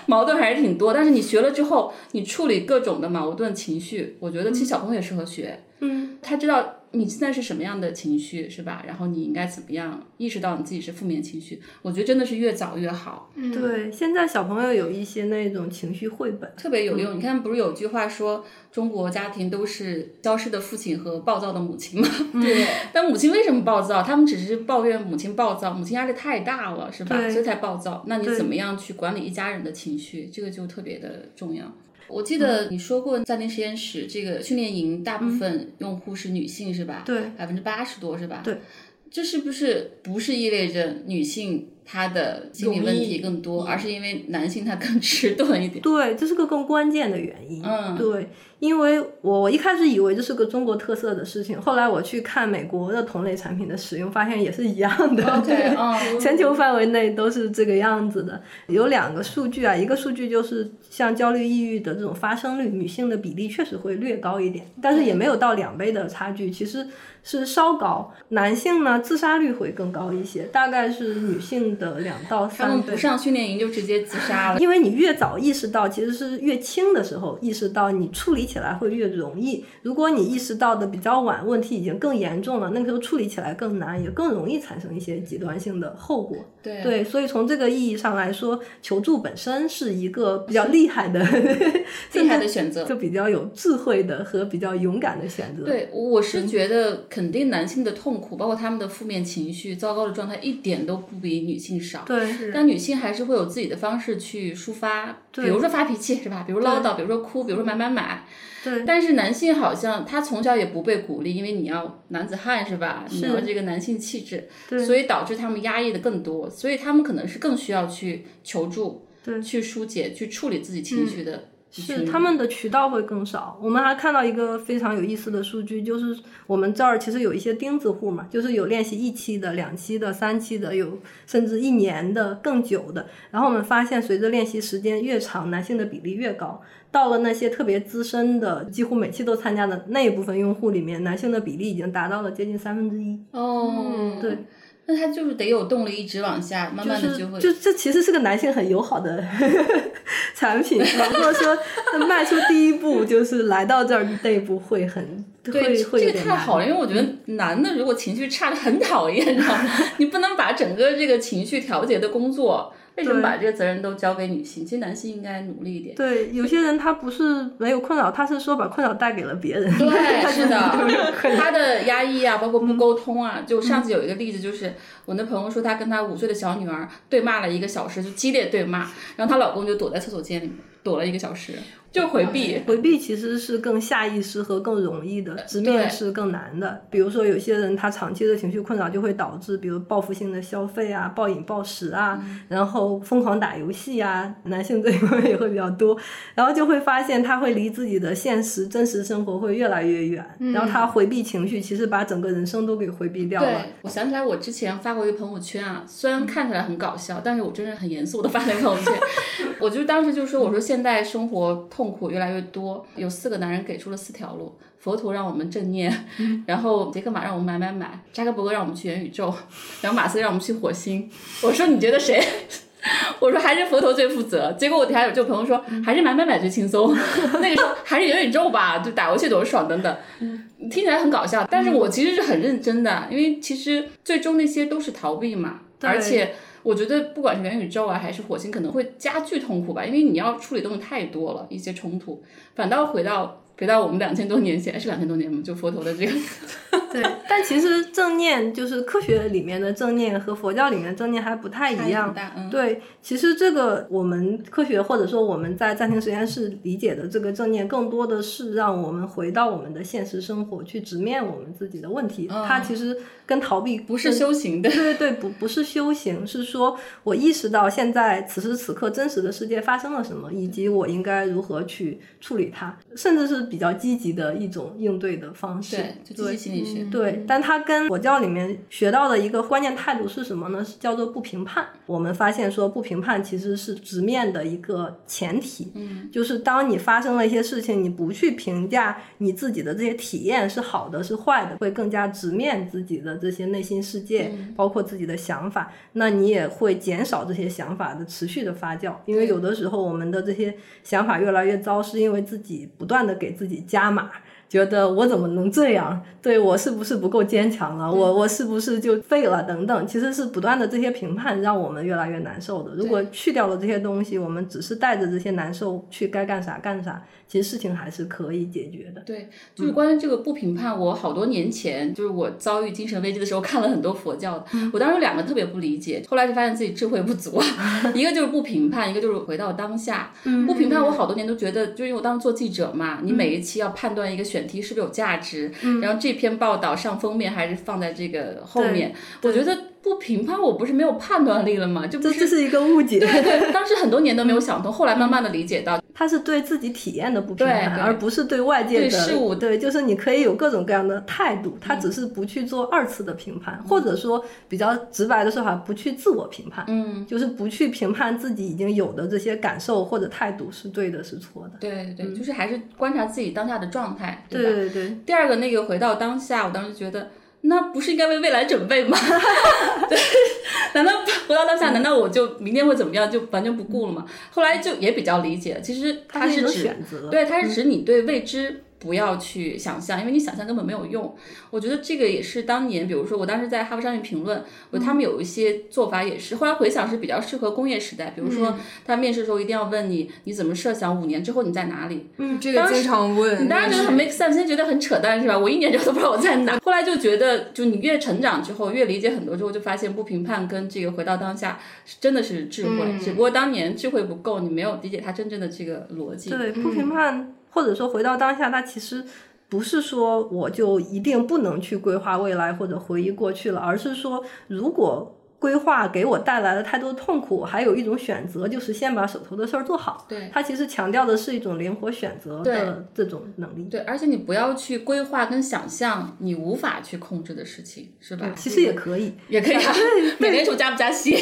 Speaker 1: 矛盾还是挺多。但是你学了之后，你处理各种的矛盾情绪，我觉得其实小朋友也适合学。嗯，他知道你现在是什么样的情绪是吧？然后你应该怎么样意识到你自己是负面情绪？我觉得真的是越早越好。
Speaker 6: 嗯对，现在小朋友有一些那种情绪绘本，
Speaker 1: 特别有用。你看，不是有句话说中国家庭都是消失的父亲和暴躁的母亲吗？
Speaker 3: 对，(laughs)
Speaker 1: 但母亲为什么暴躁？他们只是抱怨母亲暴躁，母亲压力太大了，是吧？所以才暴躁。那你怎么样去管理一家人的情绪？这个就特别的重要。我记得你说过，暂停实验室这个训练营大部分用户是女性，是吧？
Speaker 6: 对，
Speaker 1: 百分之八十多，是吧？
Speaker 6: 对。
Speaker 1: 这是不是不是意味着女性她的心理问题更多，而是因为男性他更迟钝一点？
Speaker 6: 对，这是个更关键的原因。
Speaker 1: 嗯
Speaker 6: 对，因为我我一开始以为这是个中国特色的事情，后来我去看美国的同类产品的使用，发现也是一样的。对
Speaker 1: 嗯
Speaker 6: 全球范围内都是这个样子的。有两个数据啊，一个数据就是像焦虑、抑郁的这种发生率，女性的比例确实会略高一点，但是也没有到两倍的差距，其实是稍高。男性呢，自杀率会更高一些，大概是女性的两到
Speaker 1: 他们
Speaker 6: 三
Speaker 1: 不。上训练营就直接自杀了。(laughs)
Speaker 6: 因为你越早意识到，其实是越轻的时候意识到，你处理起来会越容易。如果你意识到的比较晚，问题已经更严重了，那个时候处理起来更难，也更容易产生一些极端性的后果。
Speaker 1: 对
Speaker 6: 对，所以从这个意义上来说，求助本身是一个比较厉害的、(laughs)
Speaker 1: 厉害的选择。(laughs)
Speaker 6: 就比较有智慧的和比较勇敢的选择。
Speaker 1: 对，我是觉得肯定男性的痛苦，包括他们的负面情绪、糟糕的状态，一点都不比女性少。
Speaker 6: 对，
Speaker 1: 但女性还是会有自己的方式去抒发，比如说发脾气是吧？比如唠叨，比如说哭，比如说买买买。
Speaker 6: 对
Speaker 1: 但是男性好像他从小也不被鼓励，因为你要男子汉是吧？你要这个男性气质，
Speaker 6: 对
Speaker 1: 所以导致他们压抑的更多，所以他们可能是更需要去求助，
Speaker 6: 对
Speaker 1: 去疏解、去处理自己情绪的。
Speaker 6: 是他们的渠道会更少。我们还看到一个非常有意思的数据，就是我们这儿其实有一些钉子户嘛，就是有练习一期的、两期的、三期的，有甚至一年的、更久的。然后我们发现，随着练习时间越长，男性的比例越高。到了那些特别资深的，几乎每期都参加的那一部分用户里面，男性的比例已经达到了接近三分之一。
Speaker 1: 哦，
Speaker 6: 对，
Speaker 1: 那他就是得有动力一直往下，慢慢的
Speaker 6: 就
Speaker 1: 会。
Speaker 6: 就这其实是个男性很友好的 (laughs) 产品，如果说迈出第一步，就是来到这儿那一步会很
Speaker 1: 对，
Speaker 6: 会会
Speaker 1: 这个。太好了，因为我觉得男的如果情绪差的很讨厌，你知道吗？(laughs) 你不能把整个这个情绪调节的工作，为什么把这个责任都交给女性？其实男性应该努力一点。
Speaker 6: 对，有些人他不是没有困扰，他是说把困扰带给了别人。
Speaker 1: 对，(laughs) 是的他的压抑啊，包括不沟通啊，就上次有一个例子，就是我那朋友说，她跟她五岁的小女儿对骂了一个小时，就激烈对骂，然后她老公就躲在厕所间里面躲了一个小时，就回避。
Speaker 6: 回避其实是更下意识和更容易的，直面是更难的。比如说，有些人他长期的情绪困扰就会导致，比如报复性的消费啊、暴饮暴食啊，然后疯狂打游戏啊，男性这一方面也会比较多。然后就会发现他会离自己的现实真实生活会越来越远，然后他回避情绪，其实把整个人生都给回避掉了。
Speaker 1: 我想起来，我之前发过一个朋友圈啊，虽然看起来很搞笑，但是我真是很严肃的发了一个朋友圈。(laughs) 我就当时就说，我说现在生活痛苦越来越多，有四个男人给出了四条路：佛陀让我们正念，(laughs) (laughs) 然后杰克马让我们买买买，扎克伯格让我们去元宇宙，(laughs) 然后马斯克让我们去火星。我说你觉得谁？我说还是佛陀最负责，结果我底下有这个朋友说还是买买买最轻松，那个时候还是元宇宙吧，就打游戏多爽等等，听起来很搞笑，但是我其实是很认真的，因为其实最终那些都是逃避嘛，而且我觉得不管是元宇宙啊还是火星，可能会加剧痛苦吧，因为你要处理东西太多了，一些冲突，反倒回到回到我们两千多年前，是两千多年吗？就佛陀的这个，(laughs)
Speaker 6: 对，但其实正念就是科学里面的正念和佛教里面的正念还不太一样。
Speaker 1: 嗯，
Speaker 6: 对，其实这个我们科学或者说我们在暂停实验室理解的这个正念，更多的是让我们回到我们的现实生活，去直面我们自己的问题。它其实跟逃避
Speaker 1: 不是修行的，
Speaker 6: 对对对，不不是修行，是说我意识到现在此时此刻真实的世界发生了什么，以及我应该如何去处理它，甚至是比较积极的一种应对的方式。
Speaker 1: 对，就积极心理学。
Speaker 6: 对，但它跟佛教里面学到的一个关键态度是什么呢？是叫做不评判。我们发现说不评判其实是直面的一个前提，嗯，就是当你发生了一些事情，你不去评价你自己的这些体验是好的是坏的，会更加直面自己的这些内心世界，包括自己的想法，那你也会减少这些想法的持续的发酵，因为有的时候我们的这些想法越来越糟，是因为自己不断的给自己加码。觉得我怎么能这样？对我是不是不够坚强了？我我是不是就废了？等等，其实是不断的这些评判让我们越来越难受的。如果去掉了这些东西，我们只是带着这些难受去该干啥干啥，其实事情还是可以解决的。
Speaker 1: 对，就是关于这个不评判，我好多年前就是我遭遇精神危机的时候看了很多佛教的，我当时有两个特别不理解，后来就发现自己智慧不足，(laughs) 一个就是不评判，一个就是回到当下。不评判，我好多年都觉得，就因为我当时做记者嘛，你每一期要判断一个选题是不是有价值，然后这篇报道上封面还是放在这个后面，我觉得不评判，我不是没有判断力了吗？就
Speaker 6: 这这是一个误解。
Speaker 1: 对对，当时很多年都没有想通，后来慢慢的理解到，(laughs)
Speaker 6: 他是对自己体验的不评判，而不是对外界的
Speaker 1: 对事物
Speaker 6: 对，就是你可以有各种各样的态度，他只是不去做二次的评判，或者说比较直白的说法，不去自我评判，
Speaker 1: 嗯，
Speaker 6: 就是不去评判自己已经有的这些感受或者态度是对的，是错的。
Speaker 1: 对对对，就是还是观察自己当下的状态？对
Speaker 6: 对对，
Speaker 1: 第二个那个回到当下，我当时觉得。那不是应该为未来准备吗？(laughs) 对，难道回到当下？难道我就明天会怎么样就完全不顾了吗？后来就也比较理解，其实它
Speaker 6: 是
Speaker 1: 指
Speaker 6: 选择，
Speaker 1: 对，它是指你对未知不要去想象，因为你想象根本没有用。我觉得这个也是当年，比如说我当时在哈佛商业评论，我他们有一些做法也是，后来回想是比较适合工业时代。比如说他面试的时候一定要问你，你怎么设想五年之后你在哪里？
Speaker 3: 嗯，这个经常问。
Speaker 1: 你当然觉得很 make sense，先觉得很扯淡是吧？我一年之后都不知道我在哪。后来就觉得，就你越成长之后，越理解很多之后，就发现不评判跟这个回到当下是真的是智慧，只不过当年智慧不够，你没有理解它真正的这个逻辑。
Speaker 6: 对，不评判或者说回到当下，那其实不是说我就一定不能去规划未来或者回忆过去了，而是说如果。规划给我带来了太多的痛苦，还有一种选择就是先把手头的事儿做好。
Speaker 1: 对，
Speaker 6: 它其实强调的是一种灵活选择的这种能力。
Speaker 1: 对，而且你不要去规划跟想象你无法去控制的事情，是吧？
Speaker 6: 其实也可以，
Speaker 1: 也可以啊。(laughs) (laughs) 美联储加不加息？(laughs)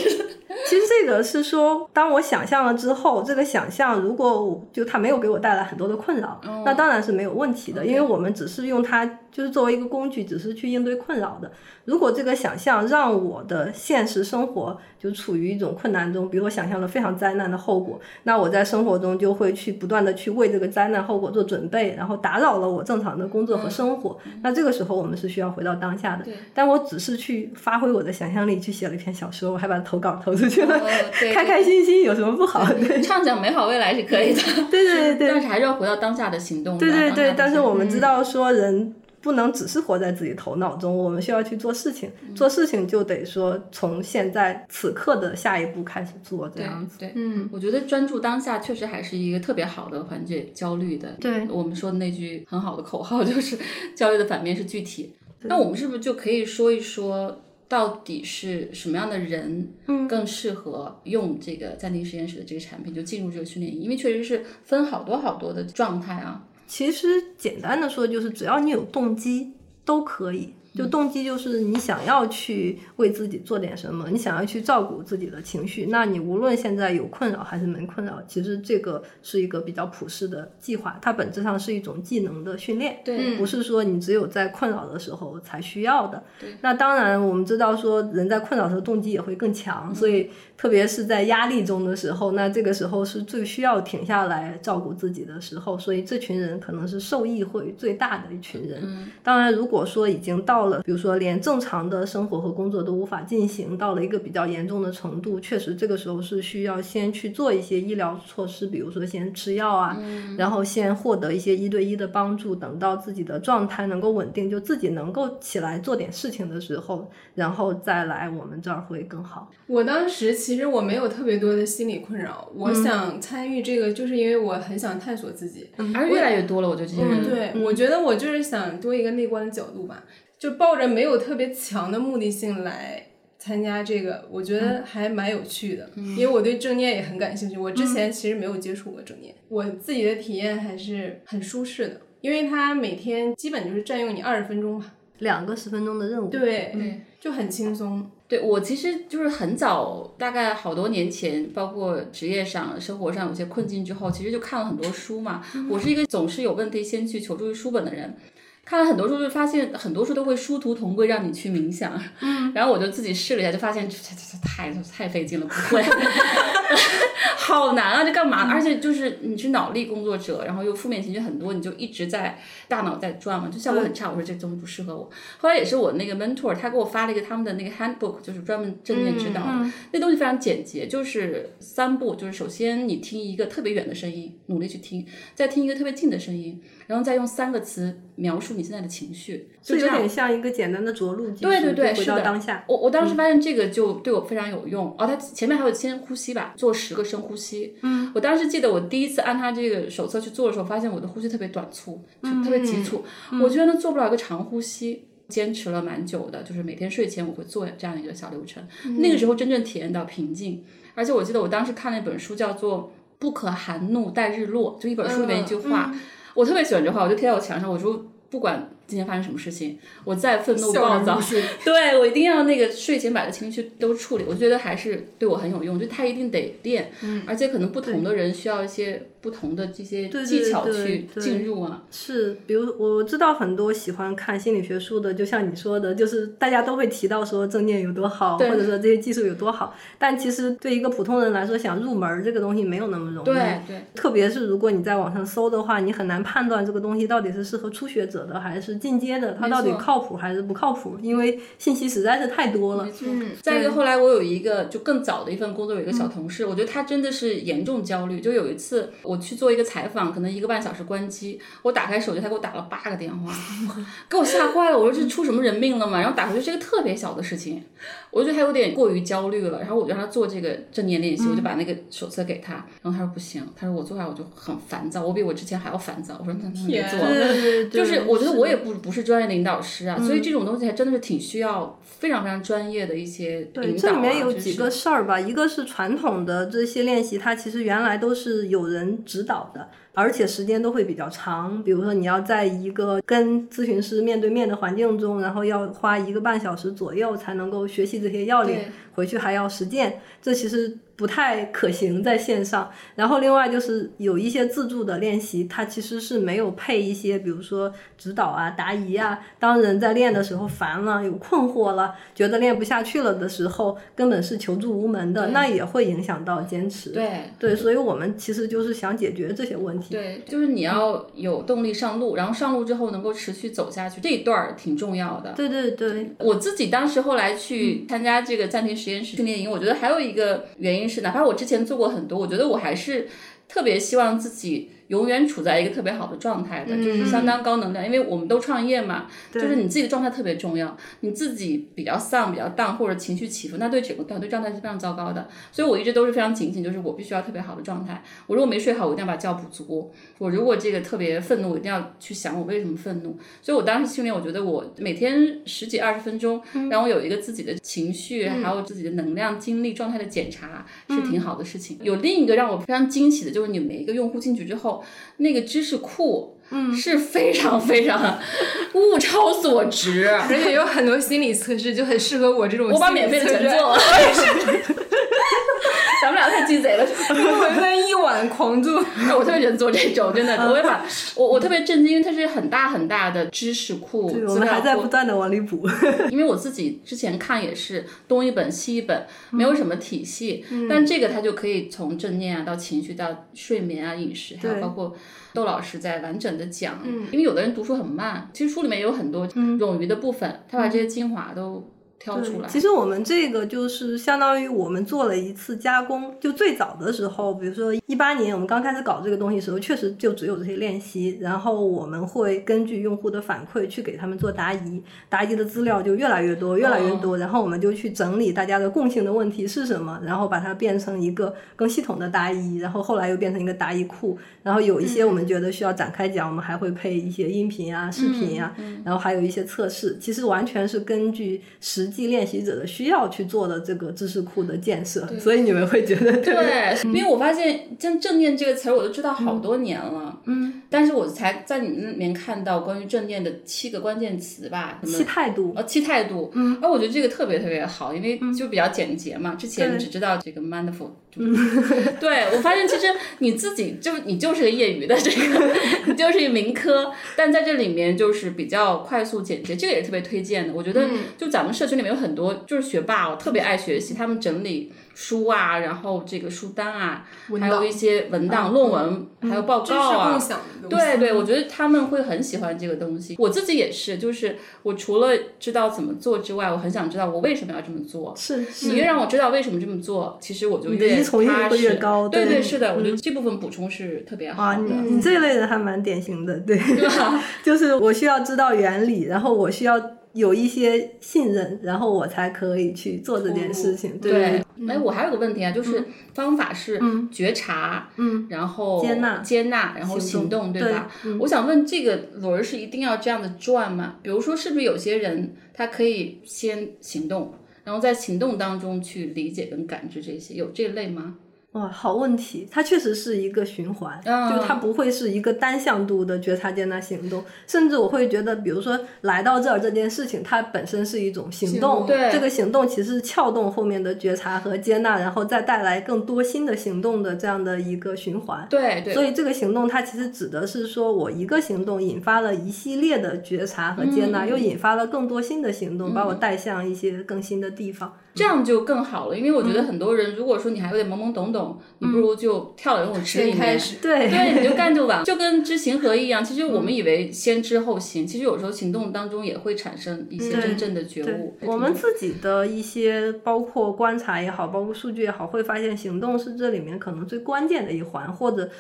Speaker 6: 其实这个是说，当我想象了之后，这个想象如果就它没有给我带来很多的困扰，那当然是没有问题的，因为我们只是用它就是作为一个工具，只是去应对困扰的。如果这个想象让我的现实生活就处于一种困难中，比如我想象了非常灾难的后果，那我在生活中就会去不断的去为这个灾难后果做准备，然后打扰了我正常的工作和生活。那这个时候我们是需要回到当下的。但我只是去发挥我的想象力去写了一篇小说，我还把它投稿投出去了，(laughs) 开开心心有什么不好？对，
Speaker 1: 畅想美好未来是可以的。(laughs)
Speaker 6: 对对对，
Speaker 1: 但是还是要回到当下的行动。
Speaker 6: 对对对，但是我们知道说人。不能只是活在自己头脑中，我们需要去做事情。做事情就得说从现在此刻的下一步开始做，这样子。
Speaker 1: 对，嗯，我觉得专注当下确实还是一个特别好的缓解焦虑的。
Speaker 6: 对，
Speaker 1: 我们说的那句很好的口号就是焦虑的反面是具体。那我们是不是就可以说一说，到底是什么样的人更适合用这个暂停实验室的这个产品，就进入这个训练营？因为确实是分好多好多的状态啊。
Speaker 6: 其实简单的说，就是只要你有动机，都可以。就动机就是你想要去为自己做点什么，你想要去照顾自己的情绪。那你无论现在有困扰还是没困扰，其实这个是一个比较普适的计划，它本质上是一种技能的训练，
Speaker 1: 对，
Speaker 6: 不是说你只有在困扰的时候才需要的。那当然我们知道说人在困扰的时候动机也会更强，所以特别是在压力中的时候，那这个时候是最需要停下来照顾自己的时候。所以这群人可能是受益会最大的一群人。当然，如果说已经到到了，比如说连正常的生活和工作都无法进行，到了一个比较严重的程度，确实这个时候是需要先去做一些医疗措施，比如说先吃药啊，然后先获得一些一对一的帮助，等到自己的状态能够稳定，就自己能够起来做点事情的时候，然后再来我们这儿会更好。
Speaker 3: 我当时其实我没有特别多的心理困扰，我想参与这个，就是因为我很想探索自己，
Speaker 1: 而越来越多了，我觉得这些人，
Speaker 3: 对我觉得我就是想多一个内观的角度吧。就抱着没有特别强的目的性来参加这个，我觉得还蛮有趣的，因为我对正念也很感兴趣。我之前其实没有接触过正念，我自己的体验还是很舒适的，因为它每天基本就是占用你二十分钟吧，
Speaker 6: 两个十分钟的任务，
Speaker 3: 对，就很轻松。
Speaker 1: 对我其实就是很早，大概好多年前，包括职业上、生活上有些困境之后，其实就看了很多书嘛。我是一个总是有问题先去求助于书本的人。看了很多书，就发现很多书都会殊途同归，让你去冥想。嗯，然后我就自己试了一下，就发现这这这太太费劲了，不会。(laughs) 好难啊！这干嘛？而且就是你是脑力工作者，然后又负面情绪很多，你就一直在大脑在转嘛，就效果很差。我说这东西不适合我。后来也是我那个 mentor，他给我发了一个他们的那个 handbook，就是专门正念指导的。那东西非常简洁，就是三步，就是首先你听一个特别远的声音，努力去听，再听一个特别近的声音，然后再用三个词描述你现在的情绪，
Speaker 6: 就有点像一个简单的着陆。
Speaker 1: 对对对，
Speaker 6: 回到当下。
Speaker 1: 我我当时发现这个就对我非常有用。哦，他前面还有先呼吸吧，做十个深呼吸。嗯，我当时记得我第一次按他这个手册去做的时候，发现我的呼吸特别短促，就特别急促。我觉得呢做不了一个长呼吸，坚持了蛮久的，就是每天睡前我会做这样一个小流程。那个时候真正体验到平静，而且我记得我当时看了一本书叫做《不可含怒待日落》，就一本书里面一句话，我特别喜欢这话，我就贴在我墙上。我说不管。今天发生什么事情，我再愤怒暴躁对我一定要那个睡前把这情绪都处理，我觉得还是对我很有用，就他一定得练，
Speaker 6: 嗯
Speaker 1: 而且可能不同的人需要一些不同的这些技巧去进入啊。
Speaker 6: 是，比如我知道很多喜欢看心理学书的，就像你说的，就是大家都会提到说正念有多好，或者说这些技术有多好，但其实对一个普通人来说，想入门儿这个东西没有那么容易。
Speaker 1: 对对，
Speaker 6: 特别是如果你在网上搜的话，你很难判断这个东西到底是适合初学者的还是进阶的，它到底靠谱还是不靠谱，因为信息实在是太多了。
Speaker 1: 嗯，再一个，后来我有一个就更早的一份工作，有一个小同事，我觉得他真的是严重焦虑。就有一次我我去做一个采访，可能一个半小时关机，我打开手机，他给我打了八个电话，(laughs) 给我吓坏了。我说这出什么人命了嘛？然后打回去是一个特别小的事情，我觉得他有点过于焦虑了。然后我就让他做这个正念练习，我就把那个手册给他，然后他说不行，他说我做下来我就很烦躁，我比我之前还要烦躁。我说那那你别做了。就是我觉得我
Speaker 6: 也。
Speaker 1: 也不不是专业领导师啊，所以这种东西还真的是挺需要非常非常专业的一些
Speaker 6: 对，
Speaker 1: 引导、啊。
Speaker 6: 这里面有几个事儿吧，一个是传统的这些练习，它其实原来都是有人指导的，而且时间都会比较长。比如说你要在一个跟咨询师面对面的环境中，然后要花一个半小时左右才能够学习这些要领，回去还要实践，这其实不太可行在线上。然后另外就是有一些自助的练习，它其实是没有配一些，比如说指导啊、答疑啊。当人在练的时候烦了、有困惑了，觉得练不下去了的时候，根本是求助无门的，那也会影响到坚持。
Speaker 1: 对
Speaker 6: 对，所以我们其实就是想解决这些问题。
Speaker 1: 对，就是你要有动力上路，然后上路之后能够持续走下去，这一段儿挺重要的。
Speaker 6: 对对对，
Speaker 1: 我自己当时后来去参加这个暂停实验室训练营，我觉得还有一个原因是，哪怕我之前做过很多，我觉得我还是特别希望自己永远处在一个特别好的状态的，就是相当高能量。因为我们都创业嘛，就是你自己的状态特别重要。你自己比较丧、比较荡或者情绪起伏，那对整个团队状态是非常糟糕的。所以我一直都是非常警醒，就是我必须要特别好的状态。我如果没睡好，我一定要把觉补足。我如果这个特别愤怒，我一定要去想我为什么愤怒。所以我当时训练，我觉得我每天十几二十分钟，让我有一个自己的情绪，还有自己的能量、精力状态的检查，是挺好的事情。有另一个让我非常惊喜的，就是你每一个用户进去之后，那个知识库。嗯，是非常非常物超所值，
Speaker 3: 而且有很多心理测试就很适合我这种。
Speaker 1: 我把免费的全做了。(laughs) 咱们俩太鸡贼了，(laughs)
Speaker 3: 我在一碗狂做。
Speaker 1: 我特别喜欢做这种，真的，我会把我我特别震惊，因为它是很大很大的知识库，
Speaker 6: 对，我们还在不断的往里补。(laughs)
Speaker 1: 因为我自己之前看也是东一本西一本，没有什么体系，
Speaker 6: 嗯。
Speaker 1: 但这个它就可以从正念啊到情绪到睡眠啊饮食，还有包括窦老师在完整的讲，
Speaker 6: 嗯。
Speaker 1: 因为有的人读书很慢，其实书里面有很多冗余的部分，他把这些精华都挑出来。
Speaker 6: 其实我们这个就是相当于我们做了一次加工，就最早的时候，比如说一八年我们刚开始搞这个东西的时候，确实就只有这些练习，然后我们会根据用户的反馈去给他们做答疑，答疑的资料就越来越多，越来越多，然后我们就去整理大家的共性的问题是什么，然后把它变成一个更系统的答疑，然后后来又变成一个答疑库，然后有一些我们觉得需要展开讲，我们还会配一些音频啊、视频呀、然后还有一些测试，其实完全是根据实际练习者的需要去做的这个知识库的建设，所以你们会觉得
Speaker 1: 对，因为我发现像正念这个词儿，我都知道好多年了，嗯，但是我才在你们那里面看到关于正念的七个关键词吧，什么
Speaker 6: 态度。
Speaker 1: 呃，七态度，嗯，而我觉得这个特别特别好，因为就比较简洁嘛。之前只知道这个 mindful，(laughs) 对我发现其实你自己就你就是个业余的这个，你就是一民科，但在这里面就是比较快速简洁，这个也是特别推荐的。我觉得就咱们社群里面有很多就是学霸，我特别爱学习，他们整理书啊，然后这个书单啊，还有一些文档、论文，还有报告啊。对对，我觉得他们会很喜欢这个东西。我自己也是，就是我除了知道怎么做之外，我很想知道我为什么要这么做。
Speaker 6: 是
Speaker 1: 你越让我知道为什么这么做，其实我就越
Speaker 6: 依从性
Speaker 1: 踏实。
Speaker 6: 会越高
Speaker 1: 对
Speaker 6: 对
Speaker 1: 是的，我觉得这部分补充是特别好
Speaker 6: 啊，
Speaker 1: 的。
Speaker 6: 你你这类人还蛮典型的，对，(laughs) 就是我需要知道原理，然后我需要有一些信任，然后我才可以去做这件事情。对
Speaker 1: 对，哎，我还有个问题啊，就是方法是觉察，嗯，然后
Speaker 6: 接纳
Speaker 1: 接纳，然后
Speaker 6: 行
Speaker 1: 行动，
Speaker 6: 动
Speaker 1: 对吧？我想问，这个轮儿是一定要这样的转吗？比如说，是不是有些人他可以先行动，然后在行动当中去理解跟感知这些，有这类吗？
Speaker 6: 哇，好问题，它确实是一个循环，
Speaker 1: 嗯
Speaker 6: 就是它不会是一个单向度的觉察接纳行动，甚至我会觉得，比如说来到这儿这件事情，它本身是一种行动，
Speaker 1: 对
Speaker 6: 这个行动其实是撬动后面的觉察和接纳，然后再带来更多新的行动的这样的一个循环。
Speaker 1: 对对，
Speaker 6: 所以这个行动它其实指的是说，我一个行动引发了一系列的觉察和接纳，又引发了更多新的行动，把我带向一些更新的地方。
Speaker 1: 这样就更好了，因为我觉得很多人，如果说你还有点懵懵懂懂，你不如就跳到游泳池里面
Speaker 3: 开始
Speaker 6: 对
Speaker 1: 对，你就干就完，就跟知行合一一样。其实我们以为先知后行，其实有时候行动当中也会产生一些真正的觉悟。
Speaker 6: 我们自己的一些包括观察也好，包括数据也好，会发现行动是这里面可能最关键的一环，或者。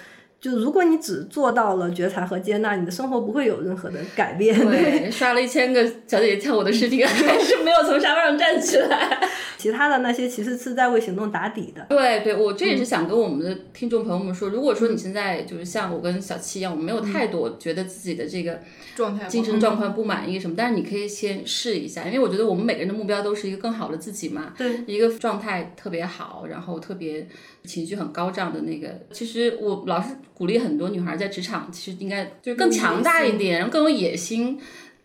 Speaker 6: 就如果你只做到了觉察和接纳，你的生活不会有任何的改变。
Speaker 1: 对，(laughs) 刷了一千个小姐姐跳舞的视频，(laughs) 还是没有从沙发上站起来。
Speaker 6: 其他的那些其实是在为行动打底的。
Speaker 1: 对对，我这也是想跟我们的听众朋友们说，如果说你现在就是像我跟小七一样，我们没有太多觉得自己的这个
Speaker 3: 状态
Speaker 1: 精神状况不满意什么，但是你可以先试一下，因为我觉得我们每个人的目标都是一个更好的自己嘛。
Speaker 6: 对，
Speaker 1: 一个状态特别好，然后特别情绪很高涨的那个。其实我老是鼓励很多女孩在职场，其实应该就是更强大一点，然后更有野心，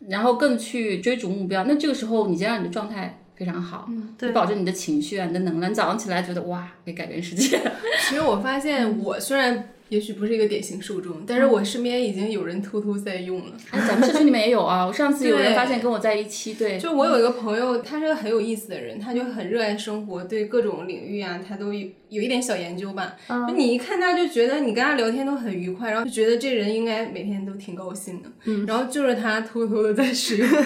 Speaker 1: 然后更去追逐目标。那这个时候，你先让你的状态。非常好，
Speaker 6: 对
Speaker 1: 保证你的情绪啊，你的能量。你早上起来觉得哇，可以改变世界。
Speaker 3: 其实我发现，(laughs) 我虽然也许不是一个典型受众，但是我身边已经有人偷偷在用了。
Speaker 1: 哎，咱们社区里面也有啊。我上次有人发现跟我在一起，对，
Speaker 3: 就我有一个朋友，他是个很有意思的人，他就很热爱生活，对各种领域啊，他都有有一点小研究吧。就你一看他就觉得你跟他聊天都很愉快，然后就觉得这人应该每天都挺高兴的。然后就是他偷偷的在使用，(laughs) 就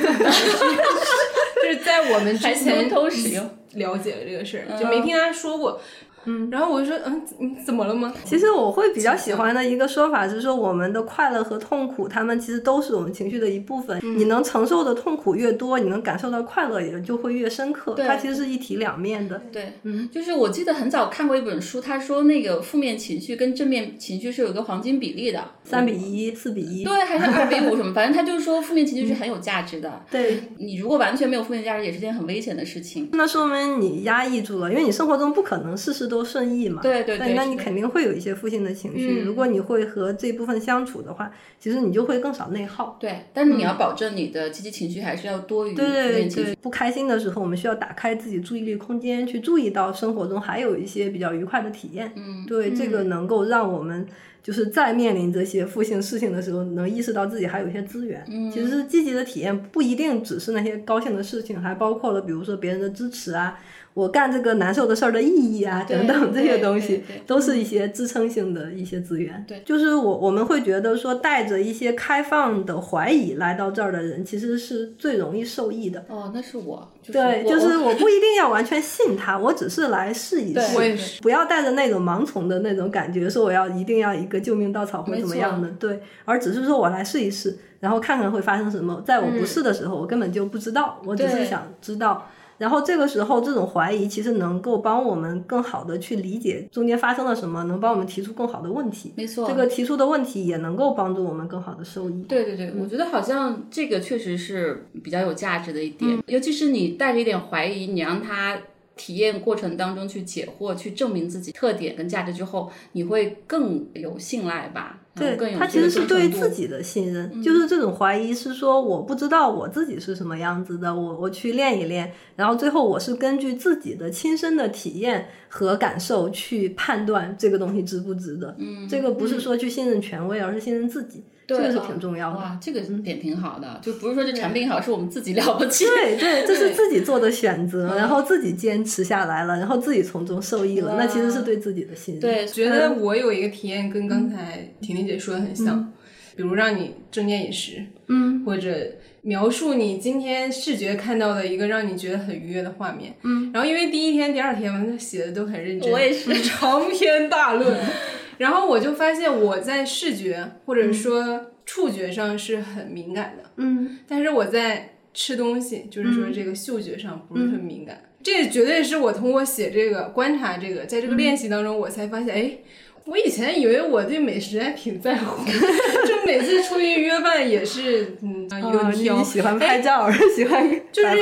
Speaker 3: 是在我们之前
Speaker 1: 偷偷使用。
Speaker 3: 了解了这个事儿，就没听他说过。嗯，然后我就说，嗯，你怎么了吗？
Speaker 6: 其实我会比较喜欢的一个说法是说，我们的快乐和痛苦，他们其实都是我们情绪的一部分。你能承受的痛苦越多，你能感受到快乐也就会越深刻。它其实是一体两面的。
Speaker 1: 对，嗯，就是我记得很早看过一本书，他说那个负面情绪跟正面情绪是有一个黄金比例的，
Speaker 6: 三比一、四比一。
Speaker 1: 对，还是二比五什么，反正他就是说负面情绪是很有价值的。
Speaker 6: 对，
Speaker 1: 你如果完全没有负面价值，也是件很危险的事情。
Speaker 6: 那说明你压抑住了，因为你生活中不可能事事都顺意嘛。
Speaker 1: 对对对，
Speaker 6: 那你肯定会有一些负性的情绪。如果你会和这部分相处的话，其实你就会更少内耗。
Speaker 1: 对，但是你要保证你的积极情绪还是要多于负
Speaker 6: 对对
Speaker 1: 面情绪。
Speaker 6: 对，不开心的时候，我们需要打开自己注意力空间，去注意到生活中还有一些比较愉快的体验。嗯，对，这个能够让我们就是在面临这些负性事情的时候，能意识到自己还有一些资源。嗯，其实积极的体验不一定只是那些高兴的事情，还包括了比如说别人的支持啊。我干这个难受的事儿的意义啊，等等这些东西都是一些支撑性的一些资源。
Speaker 1: 对，
Speaker 6: 就是我我们会觉得说，带着一些开放的怀疑来到这儿的人，其实是最容易受益的。
Speaker 1: 哦，那是我，就是
Speaker 6: 对，就是我不一定要完全信他，(laughs) 我只是来试一
Speaker 1: 对
Speaker 6: 试。
Speaker 3: 我也是。
Speaker 6: 不要带着那种盲从的那种感觉，说我要一定要一个救命稻草或怎么样的，对，而只是说我来试一试，然后看看会发生什么。在我不试的时候，我根本就不知道，我只是想知道。然后这个时候，这种怀疑其实能够帮我们更好的去理解中间发生了什么，能帮我们提出更好的问题。
Speaker 1: 没错，
Speaker 6: 这个提出的问题也能够帮助我们更好的受益。
Speaker 1: 对对对，我觉得好像这个确实是比较有价值的一点，尤其是你带着一点怀疑，你让他体验过程当中去解惑、去证明自己特点跟价值之后，你会更有信赖吧？
Speaker 6: 对他其实是对自己的信任，就是这种怀疑是说我不知道我自己是什么样子的，我我去练一练，然后最后我是根据自己的亲身的体验和感受去判断这个东西值不值得。嗯，这个不是说去信任权威，而是信任自己，这个是挺重要的。
Speaker 1: 哇，这个点挺好的，就不是说这产品好，是我们自己了不起。
Speaker 6: 对对，(laughs) 这是自己做的选择，然后自己坚持下来了，然后自己从中受益了，那其实是对自己的信任。
Speaker 1: 对，
Speaker 3: 觉得我有一个体验跟刚才婷婷姐说的很像，比如让你正念饮食，
Speaker 6: 嗯，
Speaker 3: 或者描述你今天视觉看到的一个让你觉得很愉悦的画面，嗯，然后因为第一天、第二天嘛，写的都很认真，
Speaker 1: 我也是 (laughs)
Speaker 3: 长篇大论，(laughs) 然后我就发现我在视觉或者说触觉上是很敏感的，
Speaker 6: 嗯，
Speaker 3: 但是我在吃东西，就是说这个嗅觉上不是很敏感。这绝对是我通过写这个、观察这个，在这个练习当中，我才发现，哎，我以前以为我对美食还挺在乎，(laughs) 就每次出去约饭也是，嗯，一
Speaker 6: 啊
Speaker 3: 顿挑，
Speaker 6: 你喜欢拍照，(laughs) 喜欢
Speaker 3: 就是。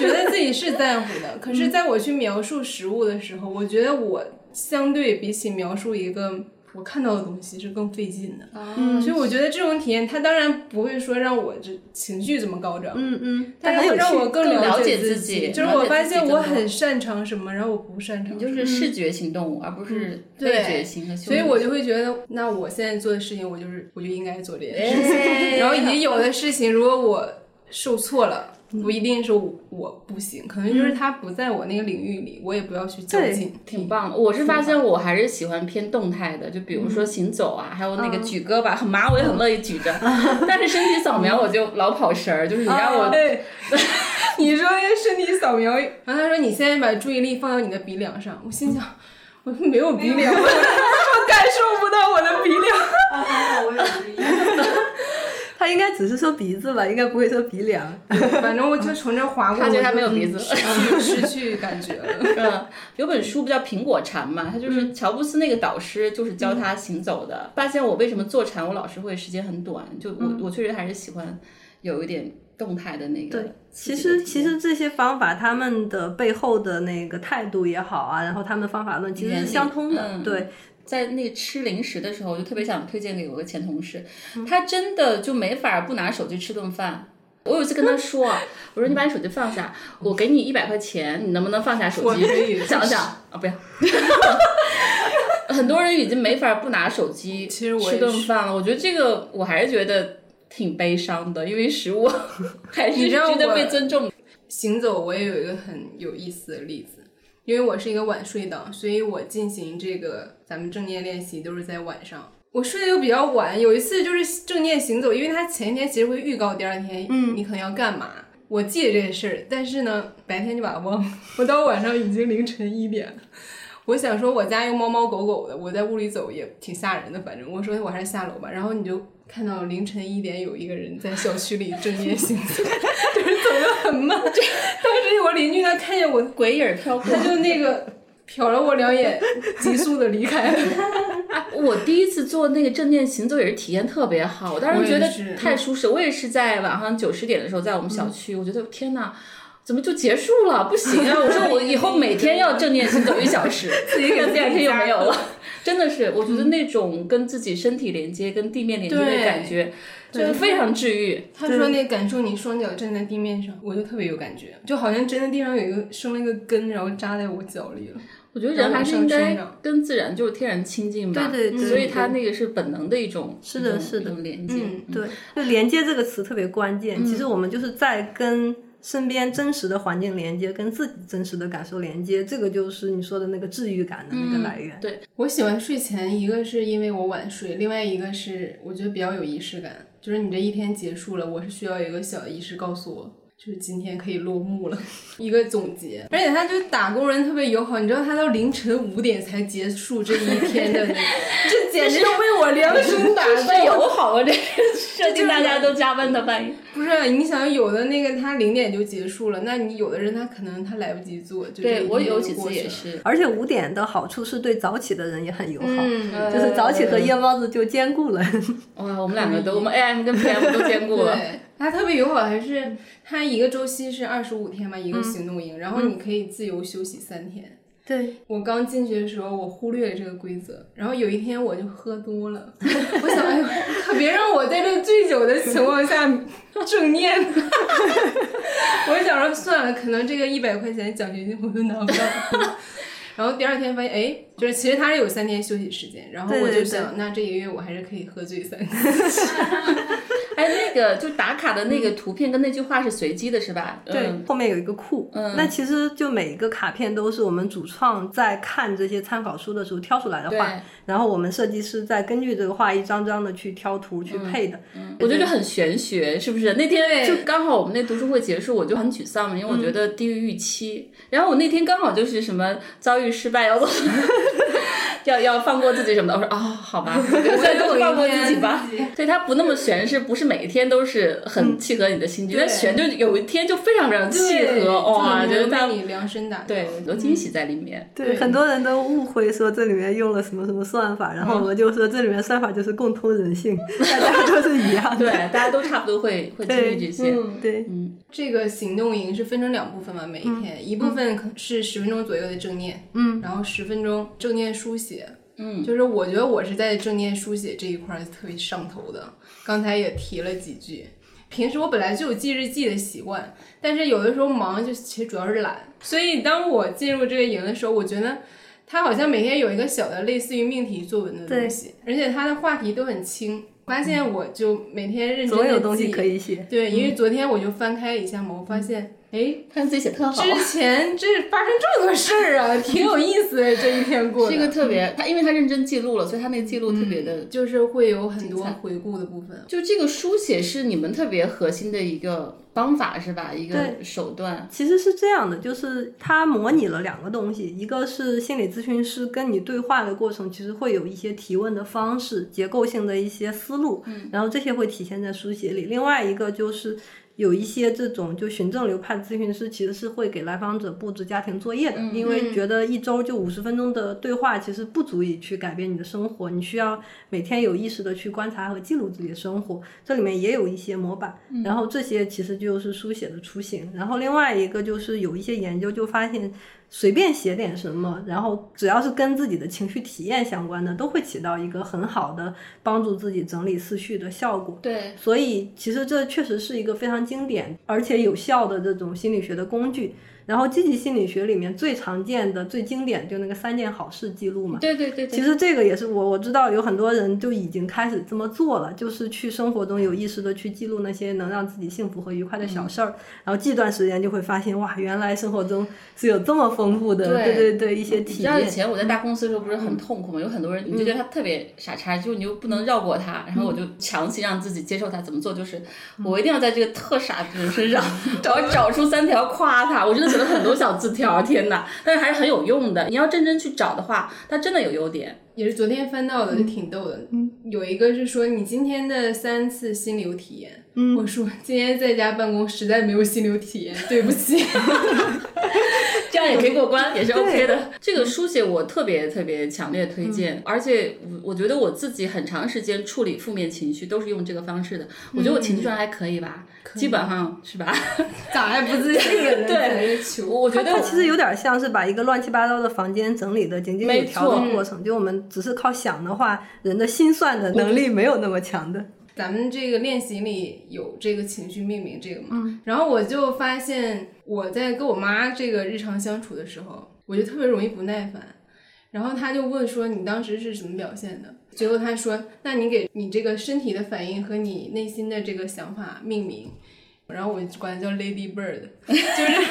Speaker 3: 觉得自己是在乎的。可是，在我去描述食物的时候，我觉得我相对比起描述一个我看到的东西是更费劲的。
Speaker 1: 嗯。
Speaker 3: 所以我觉得这种体验，它当然不会说让我这情绪这么高涨，
Speaker 6: 嗯嗯，
Speaker 3: 但是会让我更
Speaker 1: 更了解
Speaker 3: 自
Speaker 1: 自己
Speaker 3: 就是我发现我很擅长什么，然后我不擅长
Speaker 1: 就是视觉型动物，而不是
Speaker 3: 对。所以我就会觉得，那我现在做的事情，我就是我就应该做这件事情。
Speaker 1: 哎。(laughs)
Speaker 3: 然后以及有的事情，如果我受挫了，不一定是我我不行，可能就是他不在我那个领域里，我也不要去较劲。
Speaker 1: 挺棒的。我是发现我还是喜欢偏动态的，就比如说
Speaker 3: 嗯
Speaker 1: 行走啊，还有那个举胳膊，很麻我也很乐意举着。(laughs) 但是身体扫描我就老跑神儿，就是你让我
Speaker 3: 对，(laughs) 你说身体扫描，然后他说你现在把注意力放到你的鼻梁上，我心想。我没有鼻梁，我我感受不到我的鼻梁。(laughs)
Speaker 6: 他应该只是说鼻子吧，应该不会说鼻梁。
Speaker 3: 反正我就从这划过，
Speaker 1: 他觉得他没有鼻子
Speaker 3: 失去失去感觉了。(laughs)
Speaker 1: 嗯，有本书不叫《苹果禅》嘛，他
Speaker 3: 嗯
Speaker 1: 就是乔布斯那个导师，就是教他行走的。发现我为什么坐禅，我老是会时间很短，就我、
Speaker 3: 嗯
Speaker 1: 我确实还是喜欢有一点动态的那个
Speaker 6: 对，其。实其实这些方法，他们的背后的那个态度也好啊，然后他们的方法论其实是相通的。
Speaker 1: 嗯
Speaker 6: 对，
Speaker 1: 在那个吃零食的时候，我就特别想推荐给我个前同事，
Speaker 3: 嗯
Speaker 1: 他真的就没法不拿手机吃顿饭。我有一次跟他说，我说你把你手机放下，我给你一百块钱，你能不能放下手机 (laughs) 想想 (laughs) 啊？不要。很多人已经没法不拿手机吃顿饭了，我觉得这个我还是觉得挺悲伤的，因为食物 (laughs) 还是值得被尊重。
Speaker 3: 行走，我也有一个很有意思的例子，因为我是一个晚睡党，所以我进行这个咱们正念练习都是在晚上。我睡得又比较晚，有一次就是正念行走，因为它前一天其实会预告第二天，嗯，你可能要干嘛。我记得这个事儿，但是呢，白天就把它忘了。我到晚上已经凌晨一点了。我想说，我家又猫猫狗狗的，我在屋里走也挺吓人的。反正我说我还是下楼吧。然后你就看到凌晨一点有一个人在小区里正念行走，(laughs) 就是走得很慢。当时我邻居他看见我，
Speaker 1: 鬼影飘过
Speaker 3: 他，就那个瞟了我两眼，(laughs) 急速的离开了。(laughs)
Speaker 1: 我第一次做那个正念行走也是体验特别好，我当时觉得太舒适。我也是在晚上九十点的时候，在我们小区，我觉得天哪，怎么就结束了？不行啊！我说我以后每天要正念行走一小时，(laughs) 自己 (laughs) 第二天又没有了。真的是，我觉得那种跟自己身体连接、跟地面连接的感觉，真的非常治愈。
Speaker 3: 他说那感受你双脚站在地面上，我就特别有感觉，就好像真的地上有一个生了一个根，然后扎在我脚里了。
Speaker 1: 我觉得人还是应该跟自然就是天然亲近吧，
Speaker 6: 对对对
Speaker 1: 所以他那个是本能的一种，
Speaker 6: 是的是的
Speaker 1: 连接。
Speaker 3: 嗯
Speaker 6: 对，就连接这个词特别关键。其实我们就是在跟身边真实的环境连接，跟自己真实的感受连接，这个就是你说的那个治愈感的那个来源。
Speaker 1: 对，
Speaker 3: 我喜欢睡前，一个是因为我晚睡，另外一个是我觉得比较有仪式感，就是你这一天结束了，我是需要有一个小仪式告诉我。就是今天可以落幕了，(laughs) 一个总结，而且他就打工人特别友好，你知道他到凌晨五点才结束这一天的那个，(laughs) 这简直为我量身打造。
Speaker 1: 友好啊！这个设定大家都加班的半夜。
Speaker 3: 不是，你想有的那个他零点就结束了，那你有的人他可能他来不及做，
Speaker 1: 对我有几。次也是，
Speaker 6: 而且五点的好处是对早起的人也很友好，
Speaker 3: 嗯，
Speaker 6: 就是早起和夜猫子就兼顾了。
Speaker 1: 哇，我们两个都，我们 AM 跟 PM 都兼顾了。
Speaker 3: 对，他特别友好，还是他一个周期是二十五天嘛，一个行动营，然后你可以自由休息三天。
Speaker 6: 对，
Speaker 3: 我刚进去的时候，我忽略了这个规则，然后有一天我就喝多了，(laughs) 我想，哎呦，可别让我在这醉酒的情况下正念。(laughs) 我就想说，算了，可能这个一百块钱奖学金我都拿不到。(laughs) 然后第二天发现，哎，就是其实他是有三天休息时间，然后我
Speaker 6: 对对
Speaker 3: 就想，那这一个月我还是可以喝醉三天。
Speaker 1: 个就打卡的那个图片跟那句话是随机的，是吧？
Speaker 6: 对，
Speaker 1: 嗯
Speaker 6: 后面有一个库。
Speaker 1: 嗯
Speaker 6: 那其实就每一个卡片都是我们主创在看这些参考书的时候挑出来的画，然后我们设计师再根据这个画一张张的去挑图去配的。
Speaker 1: 嗯我觉得很玄学，是不是？那天就刚好我们那读书会结束，我就很沮丧嘛，因为我觉得低于预期。然后我那天刚好就是什么遭遇失败要做，要要放过自己什么的。我说啊、好吧，(laughs) 现在就放过自己吧。对，它不那么悬，是不是每一天都是很契合你的心境？但悬就有一天就非常非常契合，哇，觉得它
Speaker 3: 为你量身打造
Speaker 1: 对很多惊喜在里面。
Speaker 6: 对，很多人都误会说这里面用了什么什么算法，然后我们就说这里面算法就是共通人性，大家都是一样的。
Speaker 1: 对，大家都差不多会会经历这些。
Speaker 3: 嗯
Speaker 6: 对，
Speaker 3: 这个行动营是分成两部分嘛，每一天、一部分可是十分钟左右的正念，
Speaker 6: 嗯，
Speaker 3: 然后十分钟正念书写，
Speaker 1: 嗯，
Speaker 3: 就是我觉得我是在正念书写这一块儿特别上头的，刚才也提了几句。平时我本来就有记日记的习惯，但是有的时候忙，就其实主要是懒。所以当我进入这个营的时候，我觉得它好像每天有一个小的类似于命题作文的东西，而且它的话题都很轻。发现我就每天认真
Speaker 6: 总
Speaker 3: 的
Speaker 6: 有东西可以写。
Speaker 3: 对，因为昨天我就翻开一下嘛，我发现，哎，
Speaker 1: 看自己写特好，
Speaker 3: 之前这发生这么多事儿啊，(laughs) 挺有意思的。这一天过的，
Speaker 1: 是一个特别他，因为他认真记录了，所以他那个记录特别的。
Speaker 3: 就是会有很多回顾的部分。
Speaker 1: 就这个书写是你们特别核心的一个方法是吧？一个手段。
Speaker 6: 其实是这样的，就是它模拟了两个东西，一个是心理咨询师跟你对话的过程，其实会有一些提问的方式、结构性的一些思路，然后这些会体现在书写里。另外一个就是。有一些这种就循证流派咨询师其实是会给来访者布置家庭作业的，因为觉得一周就五十分钟的对话其实不足以去改变你的生活，你需要每天有意识的去观察和记录自己的生活。这里面也有一些模板，然后这些其实就是书写的雏形。然后另外一个就是有一些研究就发现。随便写点什么，然后只要是跟自己的情绪体验相关的，都会起到一个很好的帮助自己整理思绪的效果。
Speaker 1: 对，
Speaker 6: 所以其实这确实是一个非常经典而且有效的这种心理学的工具。然后积极心理学里面最常见的、最经典就那个三件好事记录嘛。
Speaker 1: 对对对对。
Speaker 6: 其实这个也是我我知道有很多人就已经开始这么做了，就是去生活中有意识的去记录那些能让自己幸福和愉快的小事儿，然后记段时间就会发现哇，原来生活中是有这么丰富的，对对对一些体
Speaker 1: 你知道以。前我在大公司的时候不是很痛苦吗？有很多人你就觉得他特别傻叉，就你又不能绕过他，然后我就强行让自己接受他。怎么做？就是我一定要在这个特傻的人身上 (laughs) 找找出三条夸他。我真的写了很多小字条，天哪！但是还是很有用的。你要认真去找的话，它真的有优点。
Speaker 3: 也是昨天翻到的，就挺逗的。嗯，有一个是说你今天的三次心流体验。嗯，我说今天在家办公实在没有心流体验，对不起。(laughs)
Speaker 1: 这样也可以过关，也是 OK 的。这个书写我特别特别强烈推荐，而且我我觉得我自己很长时间处理负面情绪都是用这个方式的。我觉得我情绪上还可以吧，基本上是吧？
Speaker 3: 咋还不自信了？
Speaker 1: 对，(laughs) 我觉得
Speaker 6: 它其实有点像是把一个乱七八糟的房间整理的井井有条的过程。就我们只是靠想的话，人的心算的能力没有那么强的。
Speaker 3: 咱们这个练习里有这个情绪命名这个嘛，然后我就发现我在跟我妈这个日常相处的时候，我就特别容易不耐烦。然后她就问说：“你当时是什么表现的？”最后她说：“那你给你这个身体的反应和你内心的这个想法命名。”然后我管它叫 Lady Bird，(laughs) 就是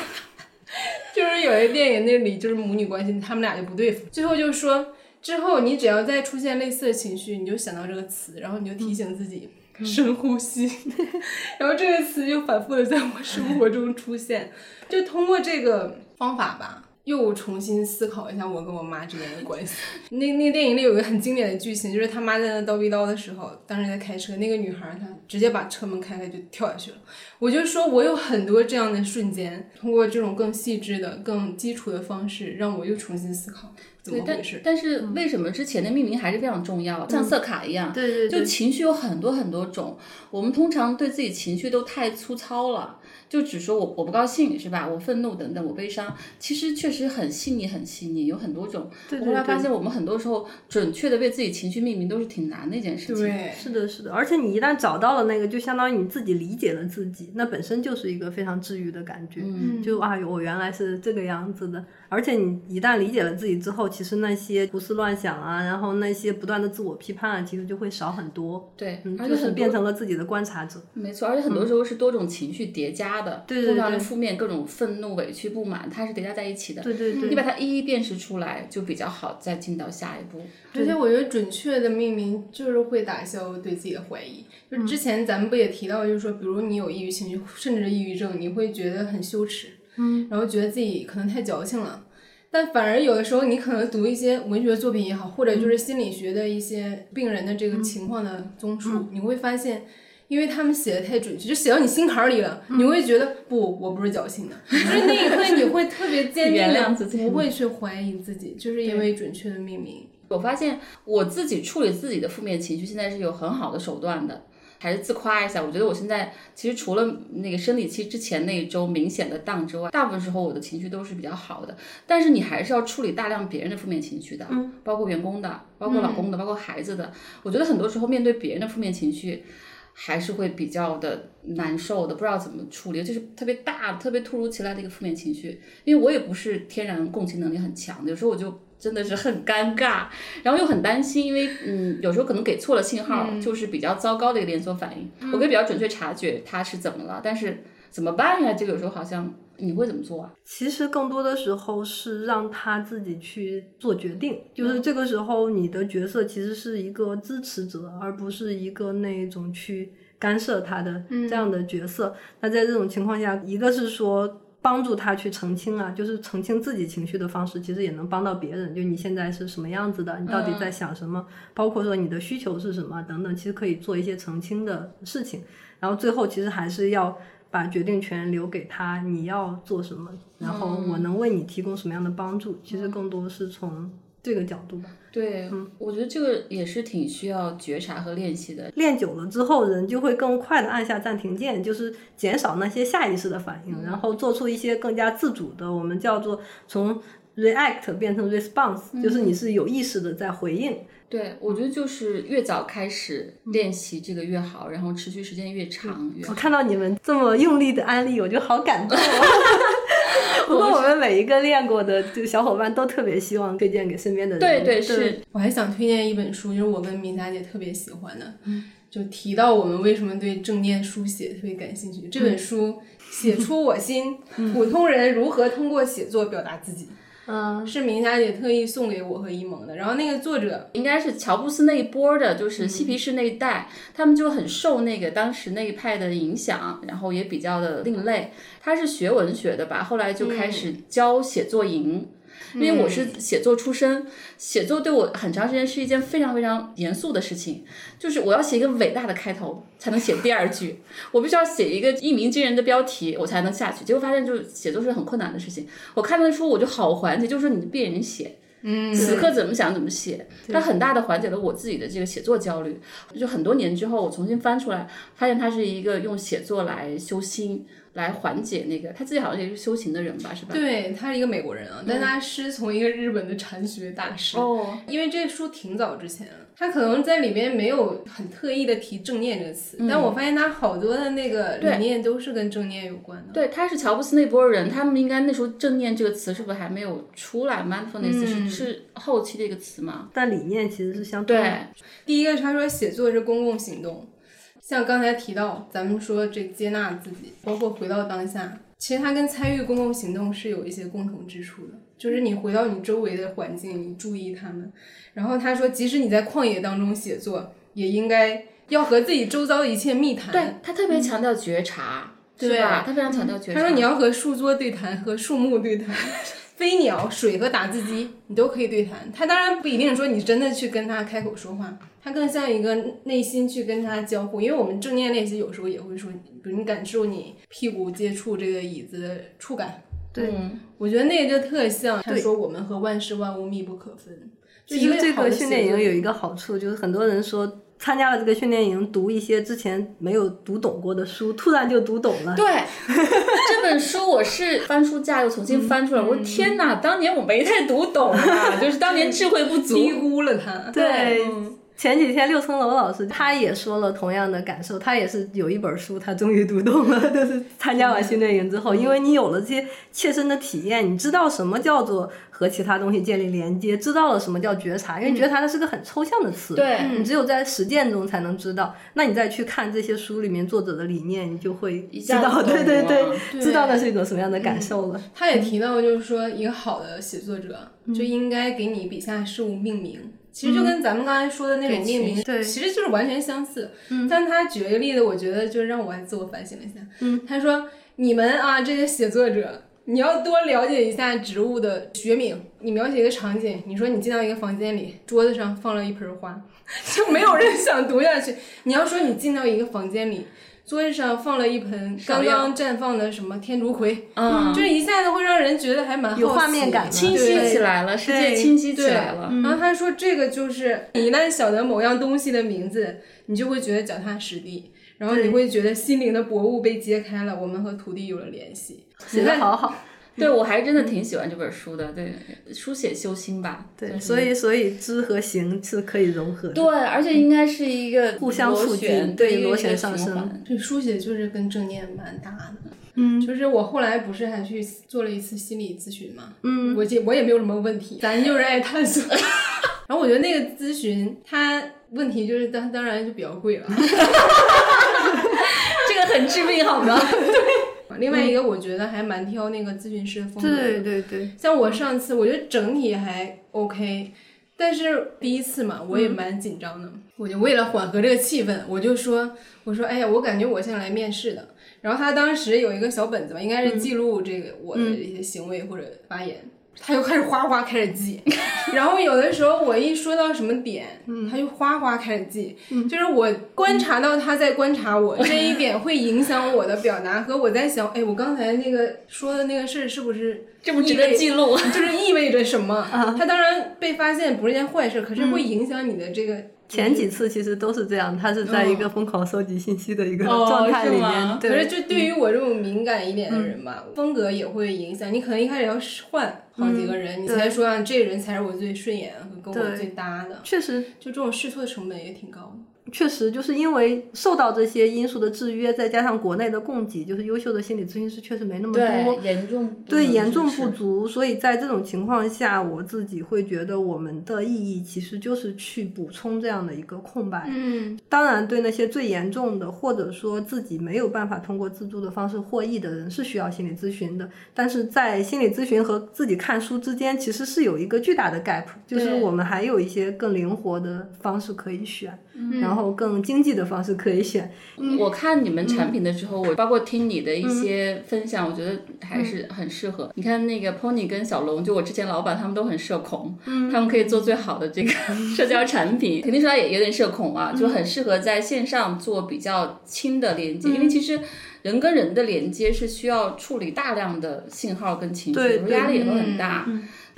Speaker 3: 就是有一电影那里就是母女关系，他们俩就不对付。最后就说。之后，你只要再出现类似的情绪，你就想到这个词，然后你就提醒自己、嗯、深呼吸，(laughs) 然后这个词就反复的在我生活中出现。(laughs) 就通过这个方法吧，又重新思考一下我跟我妈之间的关系。(laughs) 那那电影里有一个很经典的剧情，就是他妈在那叨逼叨的时候，当时在开车，那个女孩她直接把车门开开就跳下去了。我就说，我有很多这样的瞬间，通过这种更细致的、更基础的方式，让我又重新思考。
Speaker 1: 对，但但是为什么之前的命名还是非常重要？像色卡一样，
Speaker 6: 对对，
Speaker 1: 就情绪有很多很多种。我们通常对自己情绪都太粗糙了，就只说我我不高兴是吧？我愤怒等等，我悲伤，其实确实很细腻很细腻，有很多种。
Speaker 6: 对
Speaker 1: 我后来发现，我们很多时候准确的为自己情绪命名都是挺难的一件事情。
Speaker 3: 对，
Speaker 6: 是的，是的。而且你一旦找到了那个，就相当于你自己理解了自己，那本身就是一个非常治愈的感觉。
Speaker 1: 嗯，
Speaker 6: 就啊，我原来是这个样子的。而且你一旦理解了自己之后，其实那些胡思乱想啊，然后那些不断的自我批判啊，其实就会少很多。
Speaker 1: 对，
Speaker 6: 嗯，
Speaker 1: 而且
Speaker 6: 就是变成了自己的观察者。
Speaker 1: 没错，而且很多时候是多种情绪叠加的，
Speaker 6: 对对对，
Speaker 1: 通常是负面各种愤怒、委屈、不满，它是叠加在一起的。
Speaker 6: 对对对，
Speaker 1: 你把它一一辨识出来，就比较好再进到下一步。
Speaker 3: 而且我觉得准确的命名就是会打消对自己的怀疑。就之前咱们不也提到，就是说，比如你有抑郁情绪，甚至是抑郁症，你会觉得很羞耻，嗯，然后觉得自己可能太矫情了。但反而有的时候，你可能读一些文学作品也好，或者就是心理学的一些病人的这个情况的综述，你会发现，因为他们写的太准确，就写到你心坎儿里了，你会觉得不，我不是侥幸的，就是那一刻你会特别坚定
Speaker 1: 原谅
Speaker 3: 的
Speaker 1: 自己
Speaker 3: 不会去怀疑自己，就是因为准确的命名。
Speaker 1: 我发现我自己处理自己的负面情绪，现在是有很好的手段的。还是自夸一下，我觉得我现在其实除了那个生理期之前那一周明显的荡之外，大部分时候我的情绪都是比较好的。但是你还是要处理大量别人的负面情绪的，嗯，包括员工的，包括老公的，包括孩子的。我觉得很多时候面对别人的负面情绪，还是会比较的难受的，不知道怎么处理，就是特别大、特别突如其来的一个负面情绪。因为我也不是天然共情能力很强的，有时候我就。真的是很尴尬，然后又很担心，因为嗯，有时候可能给错了信号，就是比较糟糕的一个连锁反应。我可以比较准确察觉他是怎么了，但是怎么办呀？这个有时候好像你会怎么做啊？
Speaker 6: 其实更多的时候是让他自己去做决定，就是这个时候你的角色其实是一个支持者，而不是一个那种去干涉他的这样的角色。那在这种情况下，一个是说。帮助他去澄清啊，就是澄清自己情绪的方式，其实也能帮到别人。就你现在是什么样子的，你到底在想什么，包括说你的需求是什么等等，其实可以做一些澄清的事情。然后最后其实还是要把决定权留给他，你要做什么，然后我能为你提供什么样的帮助，其实更多是从。这个角度吧，
Speaker 1: 对，嗯，我觉得这个也是挺需要觉察和练习的。
Speaker 6: 练久了之后，人就会更快的按下暂停键，就是减少那些下意识的反应，然后做出一些更加自主的，我们叫做从 react 变成 response，就是你是有意识的在回应。
Speaker 1: 对，我觉得就是越早开始练习这个越好，然后持续时间越长越。
Speaker 6: 我看到你们这么用力的安利，我就好感动。(laughs) 不过我们每一个练过的就小伙伴都特别希望推荐给身边的人。
Speaker 1: 对对是，
Speaker 3: 我还想推荐一本书，就是我跟明霞姐特别喜欢的，就提到我们为什么对正念书写特别感兴趣。这本书《写出我心：普通人如何通过写作表达自己》。
Speaker 6: 嗯，
Speaker 3: 是明霞姐特意送给我和一萌的。然后那个作者
Speaker 1: 应该是乔布斯那一波的，就是嬉皮士那一代，他们就很受那个当时那一派的影响，然后也比较的另类。他是学文学的吧，后来就开始教写作营。因为我是写作出身，写作对我很长时间是一件非常非常严肃的事情，就是我要写一个伟大的开头才能写第二句，我必须要写一个一鸣惊人的标题我才能下去。结果发现就是写作是很困难的事情。我看那书我就好缓解，就是说你闭眼睛写，
Speaker 3: 嗯，
Speaker 1: 此刻怎么想怎么写，它很大的缓解了我自己的这个写作焦虑。就很多年之后我重新翻出来，发现它是一个用写作来修心。来缓解那个，他自己好像也是修行的人吧，是吧？
Speaker 3: 对他是一个美国人啊，但他师从一个日本的禅学大师。
Speaker 1: 哦，
Speaker 3: 因为这书挺早之前了，他可能在里面没有很特意的提正念这个词，但我发现他好多的那个理念都是跟正念有关的。
Speaker 1: 对，他是乔布斯那波人，他们应该那时候正念这个词是不是还没有出来？mindfulness 是是后期的一个词嘛？
Speaker 6: 但理念其实是相
Speaker 1: 对。
Speaker 3: 第一个他说写作是公共行动。像刚才提到，咱们说这接纳自己，包括回到当下，其实它跟参与公共行动是有一些共同之处的。就是你回到你周围的环境，你注意他们。然后他说，即使你在旷野当中写作，也应该要和自己周遭的一切密谈。
Speaker 1: 对他特别强调觉察，
Speaker 3: 对
Speaker 1: 吧？他非常强调觉察。
Speaker 3: 他说你要和树桌对谈，和树木对谈。飞鸟、水和打字机，你都可以对谈。他当然不一定说你真的去跟他开口说话，他更像一个内心去跟他交互。因为我们正念练习有时候也会说，比如你感受你屁股接触这个椅子的触感。
Speaker 6: 对，
Speaker 3: 我觉得那个就特像他说我们和万事万物密不可分。
Speaker 6: 其实这个训练营有一个好处，就是很多人说。参加了这个训练营，读一些之前没有读懂过的书，突然就读懂了。
Speaker 1: 对，(laughs) 这本书我是翻书架又重新翻出来，我说天哪，当年我没太读懂啊，就是当年智慧不足，(laughs)
Speaker 3: 低估了它。
Speaker 6: 对。前几天六层楼老师他也说了同样的感受，他也是有一本书，他终于读懂了，就是参加完训练营之后，因为你有了这些切身的体验，你知道什么叫做和其他东西建立连接，知道了什么叫觉察，因为觉察它是个很抽象的词，
Speaker 1: 对
Speaker 6: 你只有在实践中才能知道。那你再去看这些书里面作者的理念，你就会知道，对对对，知道那是一种什么样的感受了。
Speaker 3: 他也提到，就是说一个好的写作者就应该给你笔下事物命名。其实就跟咱们刚才说的那种命名，
Speaker 6: 对，
Speaker 3: 其实就是完全相似。嗯，但他举了一个例子，我觉得就让我还自我反省了一下。
Speaker 6: 嗯，
Speaker 3: 他说：“你们啊，这些写作者，你要多了解一下植物的学名。你描写一个场景，你说你进到一个房间里，桌子上放了一盆花，(laughs) 就没有人想读下去。你要说你进到一个房间里，桌子上放了一盆刚刚绽放的什么天竺葵，
Speaker 1: 嗯，
Speaker 3: 这一下子会让人觉得还蛮好
Speaker 6: 有画面感的
Speaker 1: 清晰起来了，世界清晰起来了。
Speaker 3: 然后他说这个就是你一旦晓得某样东西的名字，你就会觉得脚踏实地。然后你会觉得心灵的薄雾被揭开了，我们和土地有了联系。
Speaker 6: 写的好好，(laughs)
Speaker 1: 对我还是真的挺喜欢这本书的。对，书写修心吧。
Speaker 6: 对，所以所以知和行是可以融合的。
Speaker 1: 对，而且应该是一个
Speaker 6: 互相促进，
Speaker 1: 对
Speaker 6: 螺旋上升。
Speaker 3: 对书写就是跟正念蛮搭的。嗯，就是我后来不是还去做了一次心理咨询嘛。嗯，我也我也没有什么问题，咱就是爱探索。(laughs) 然后我觉得那个咨询，它问题就是当当然就比较贵了。(laughs)
Speaker 1: 这个很致命，好吗？
Speaker 3: 对。另外一个，我觉得还蛮挑那个咨询师的风格。
Speaker 6: 对对对。
Speaker 3: 像我上次，我觉得整体还 OK，但是第一次嘛，我也蛮紧张的。我就为了缓和这个气氛，我就说，我说，哎呀，我感觉我像来面试的。然后他当时有一个小本子吧，应该是记录这个我的一些行为或者发言。他就开始哗哗开始记，(laughs) 然后有的时候我一说到什么点，他就哗哗开始记，就是我观察到他在观察我 (laughs) 这一点会影响我的表达和我在想，哎，我刚才那个说的那个事儿是不是
Speaker 1: 这不值得记录？(laughs)
Speaker 3: 就是意味着什么？他当然被发现不是件坏事，可是会影响你的这个。
Speaker 6: 前几次其实都是这样，他是在一个疯狂收集信息的一个状态里面。
Speaker 3: 可是就对于我这种敏感一点的人吧，风格也会影响。你可能一开始要换好几个人，你才说啊，这个人才是我最顺眼和跟我最搭的。
Speaker 6: 确实，
Speaker 3: 就这种试错的成本也挺高的。
Speaker 6: 确实，就是因为受到这些因素的制约，再加上国内的供给，就是优秀的心理咨询师确实没那么多，
Speaker 1: 严重
Speaker 6: 对严重不足。所以在这种情况下，我自己会觉得我们的意义其实就是去补充这样的一个空白。
Speaker 3: 嗯，
Speaker 6: 当然，对那些最严重的，或者说自己没有办法通过自助的方式获益的人，是需要心理咨询的。但是在心理咨询和自己看书之间，其实是有一个巨大的 gap，就是我们还有一些更灵活的方式可以选。然后更经济的方式可以选。
Speaker 1: 我看你们产品的时候，我包括听你的一些分享，我觉得还是很适合。你看那个 Pony 跟小龙，就我之前老板，他们都很社恐，他们可以做最好的这个 (laughs) 社交产品。肯定说他也有点社恐啊，就很适合在线上做比较轻的连接，因为其实人跟人的连接是需要处理大量的信号跟情绪，压力也会很大。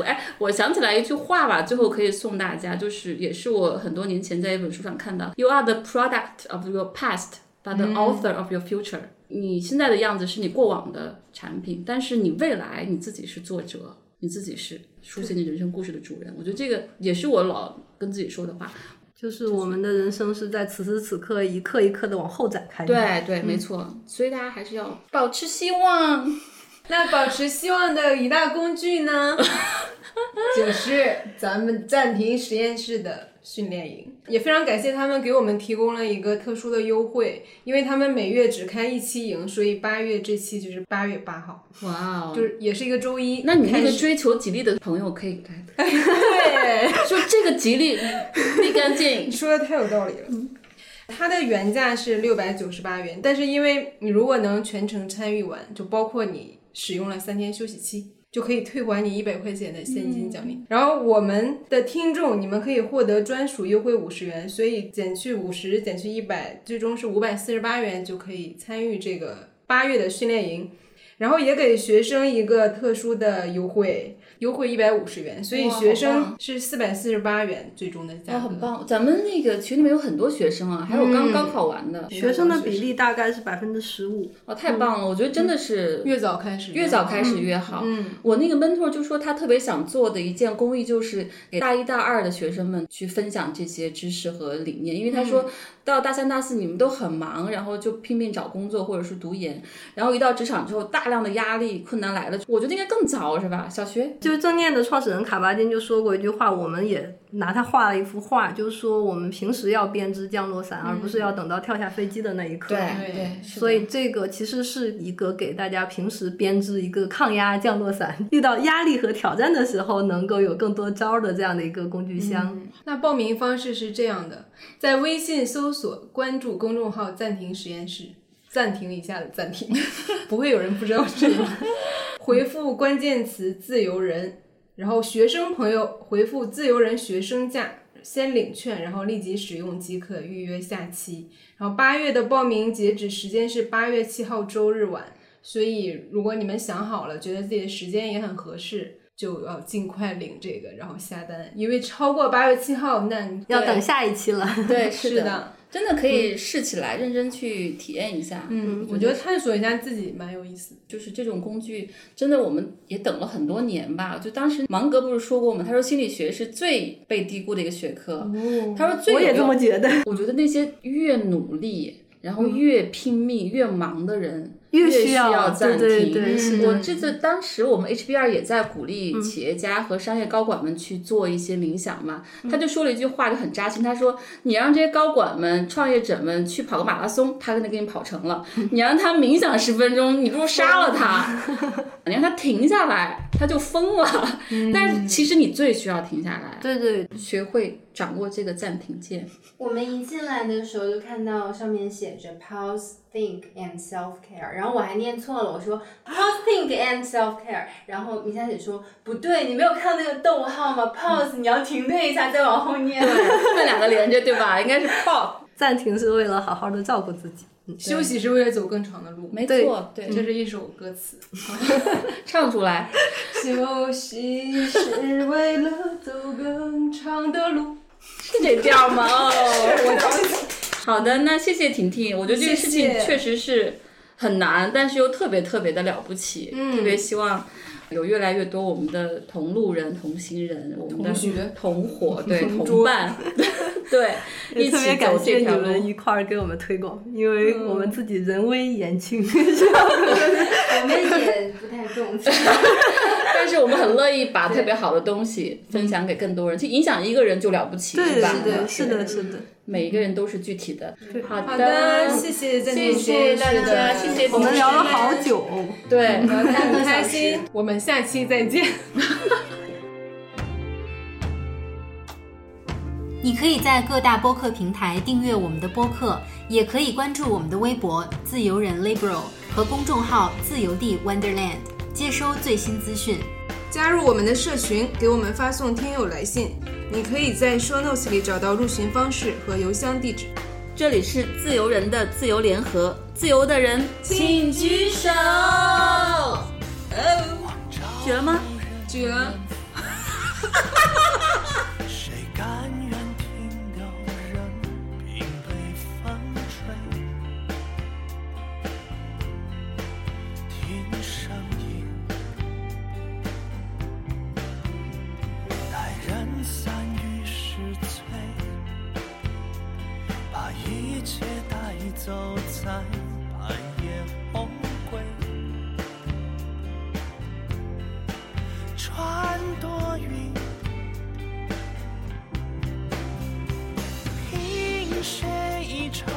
Speaker 1: 哎，我想起来一句话吧，最后可以送大家，就是也是我很多年前在一本书上看到，You are the product of your past, but the author of your future。你现在的样子是你过往的产品，但是你未来你自己是作者，你自己是书写你人生故事的主人。我觉得这个也是我老跟自己说的话，
Speaker 6: 就是我们的人生是在此时此刻一刻一刻的往后展开。
Speaker 1: 对对，没错。所以大家还是要保持希望。(laughs)
Speaker 3: 那保持希望的一大工具呢，(laughs) 就是咱们暂停实验室的训练营，也非常感谢他们给我们提供了一个特殊的优惠，因为他们每月只开一期营，所以八月这期就是八月八号，
Speaker 1: 哇哦，
Speaker 3: 就是也是一个周一。
Speaker 1: 那你那个追求吉利的朋友可以来，(laughs)
Speaker 3: 对，
Speaker 1: 说这个吉利立竿见影，
Speaker 3: 说的太有道理了。它的原价是六百九十八元，但是因为你如果能全程参与完，就包括你。使用了三天休息期，就可以退还你一百块钱的现金奖励。然后我们的听众，你们可以获得专属优惠五十元，所以减去五十，减去一百，最终是五百四十八元就可以参与这个八月的训练营。然后也给学生一个特殊的优惠。优惠一百五十元，所以学生是四百四十八元最终的价格。
Speaker 1: 哦，很棒！咱们那个群里面有很多学生啊，还有刚高考完的
Speaker 6: 学生的比例大概是百分之十五。
Speaker 1: 哦，太棒了！我觉得真的是
Speaker 3: 越早开始
Speaker 1: 越早开始越好。
Speaker 3: 嗯，
Speaker 1: 我那个 mentor 就说他特别想做的一件公益就是给大一大二的学生们去分享这些知识和理念，因为他说到大三大四你们都很忙，然后就拼命找工作或者是读研，然后一到职场之后大量的压力困难来了，我觉得应该更早是吧？小学。
Speaker 6: 就是正念的创始人卡巴金就说过一句话，我们也拿他画了一幅画，就是说我们平时要编织降落伞，而不是要等到跳下飞机的那一刻。
Speaker 1: 对对，
Speaker 6: 所以这个其实是一个给大家平时编织一个抗压降落伞，遇到压力和挑战的时候能够有更多招的这样的一个工具箱。
Speaker 3: 那报名方式是这样的，在微信搜索关注公众号“暂停实验室”，暂停一下的暂停，(laughs) 不会有人不知道这个。回复关键词“自由人”，然后学生朋友回复“自由人学生价”，先领券，然后立即使用即可预约下期。然后八月的报名截止时间是八月七号周日晚，所以如果你们想好了，觉得自己的时间也很合适。就要尽快领这个，然后下单，因为超过八月七号，那
Speaker 6: 要等下一期了。
Speaker 1: 对，(laughs)
Speaker 3: 是
Speaker 1: 的，真的可以试起来，认真去体验一下。
Speaker 3: 嗯，我觉得探索一下自己蛮有意思。
Speaker 1: 就是这种工具，真的我们也等了很多年吧。就当时芒格不是说过吗？他说心理学是最被低估的一个学科。哦他说最
Speaker 6: 我也这么觉得。(laughs)
Speaker 1: 我觉得那些越努力，然后越拼命、越忙的人。
Speaker 6: 越
Speaker 1: 需
Speaker 6: 要
Speaker 1: 暂停。
Speaker 6: 对对对，
Speaker 1: 我这次当时我们 HBR 也在鼓励企业家和商业高管们去做一些冥想嘛。他就说了一句话，就很扎心。他说：“你让这些高管们、创业者们去跑个马拉松，他可能给你跑成了；(laughs) 你让他冥想十分钟，你不如杀了他。(laughs) 你让他停下来，他就疯了。但是其实你最需要停下来，
Speaker 6: 对对，
Speaker 1: 学会掌握这个暂停键。
Speaker 5: 我们一进来的时候就看到上面写着 Pause。” Think and self care，然后我还念错了，我说 pause think and self care，然后米夏姐说不对，你没有看到那个逗号吗？Pause 你要停顿一下再往后念，(laughs)
Speaker 1: 那两个连着对吧？应该是 (laughs) pause，
Speaker 6: 暂停是为了好好的照顾自己，
Speaker 3: 休息是为了走更长的路。
Speaker 1: 没错，对，
Speaker 3: 这是一首歌词，(laughs)
Speaker 1: 唱出来。
Speaker 3: 休息是为了走更长的路，
Speaker 1: 是这调吗？(laughs) 哦，我。好的，那谢谢婷婷。我觉得这个事情确实是很难，但是又特别特别的了不起。特别希望有越来越多我们的同路人、同行人、我们的同伙、(laughs) 对同伴，(laughs) 对，一
Speaker 6: 起
Speaker 1: 走这条路，
Speaker 6: 一块儿给我们推广，因为我们自己人微言轻，(laughs)
Speaker 5: 我们也不太重视。
Speaker 1: 但是我们很乐意把特别好的东西分享给更多人，去影响一个人就了不起，
Speaker 6: 是
Speaker 1: 吧？
Speaker 6: 是的，是的。
Speaker 1: 每一个人都是具体的。
Speaker 3: 好
Speaker 1: 的，
Speaker 3: 谢谢，谢
Speaker 1: 谢大家，谢谢。
Speaker 6: 我们聊了好久，
Speaker 1: 对，
Speaker 3: 聊得很开心。(laughs) 我们下期再见。(laughs)
Speaker 5: 你可以在各大播客平台订阅我们的播客，也可以关注我们的微博“自由人 Liberal” 和公众号“自由地 Wonderland”，接收最新资讯。
Speaker 7: 加入我们的社群，给我们发送听友来信。你可以在 show notes 里找到入群方式和邮箱地址。
Speaker 1: 这里是自由人的自由联合，自由的人请举手。举了吗？
Speaker 3: 举了。(laughs)
Speaker 4: 都在半夜梦归，穿多云，凭谁唱？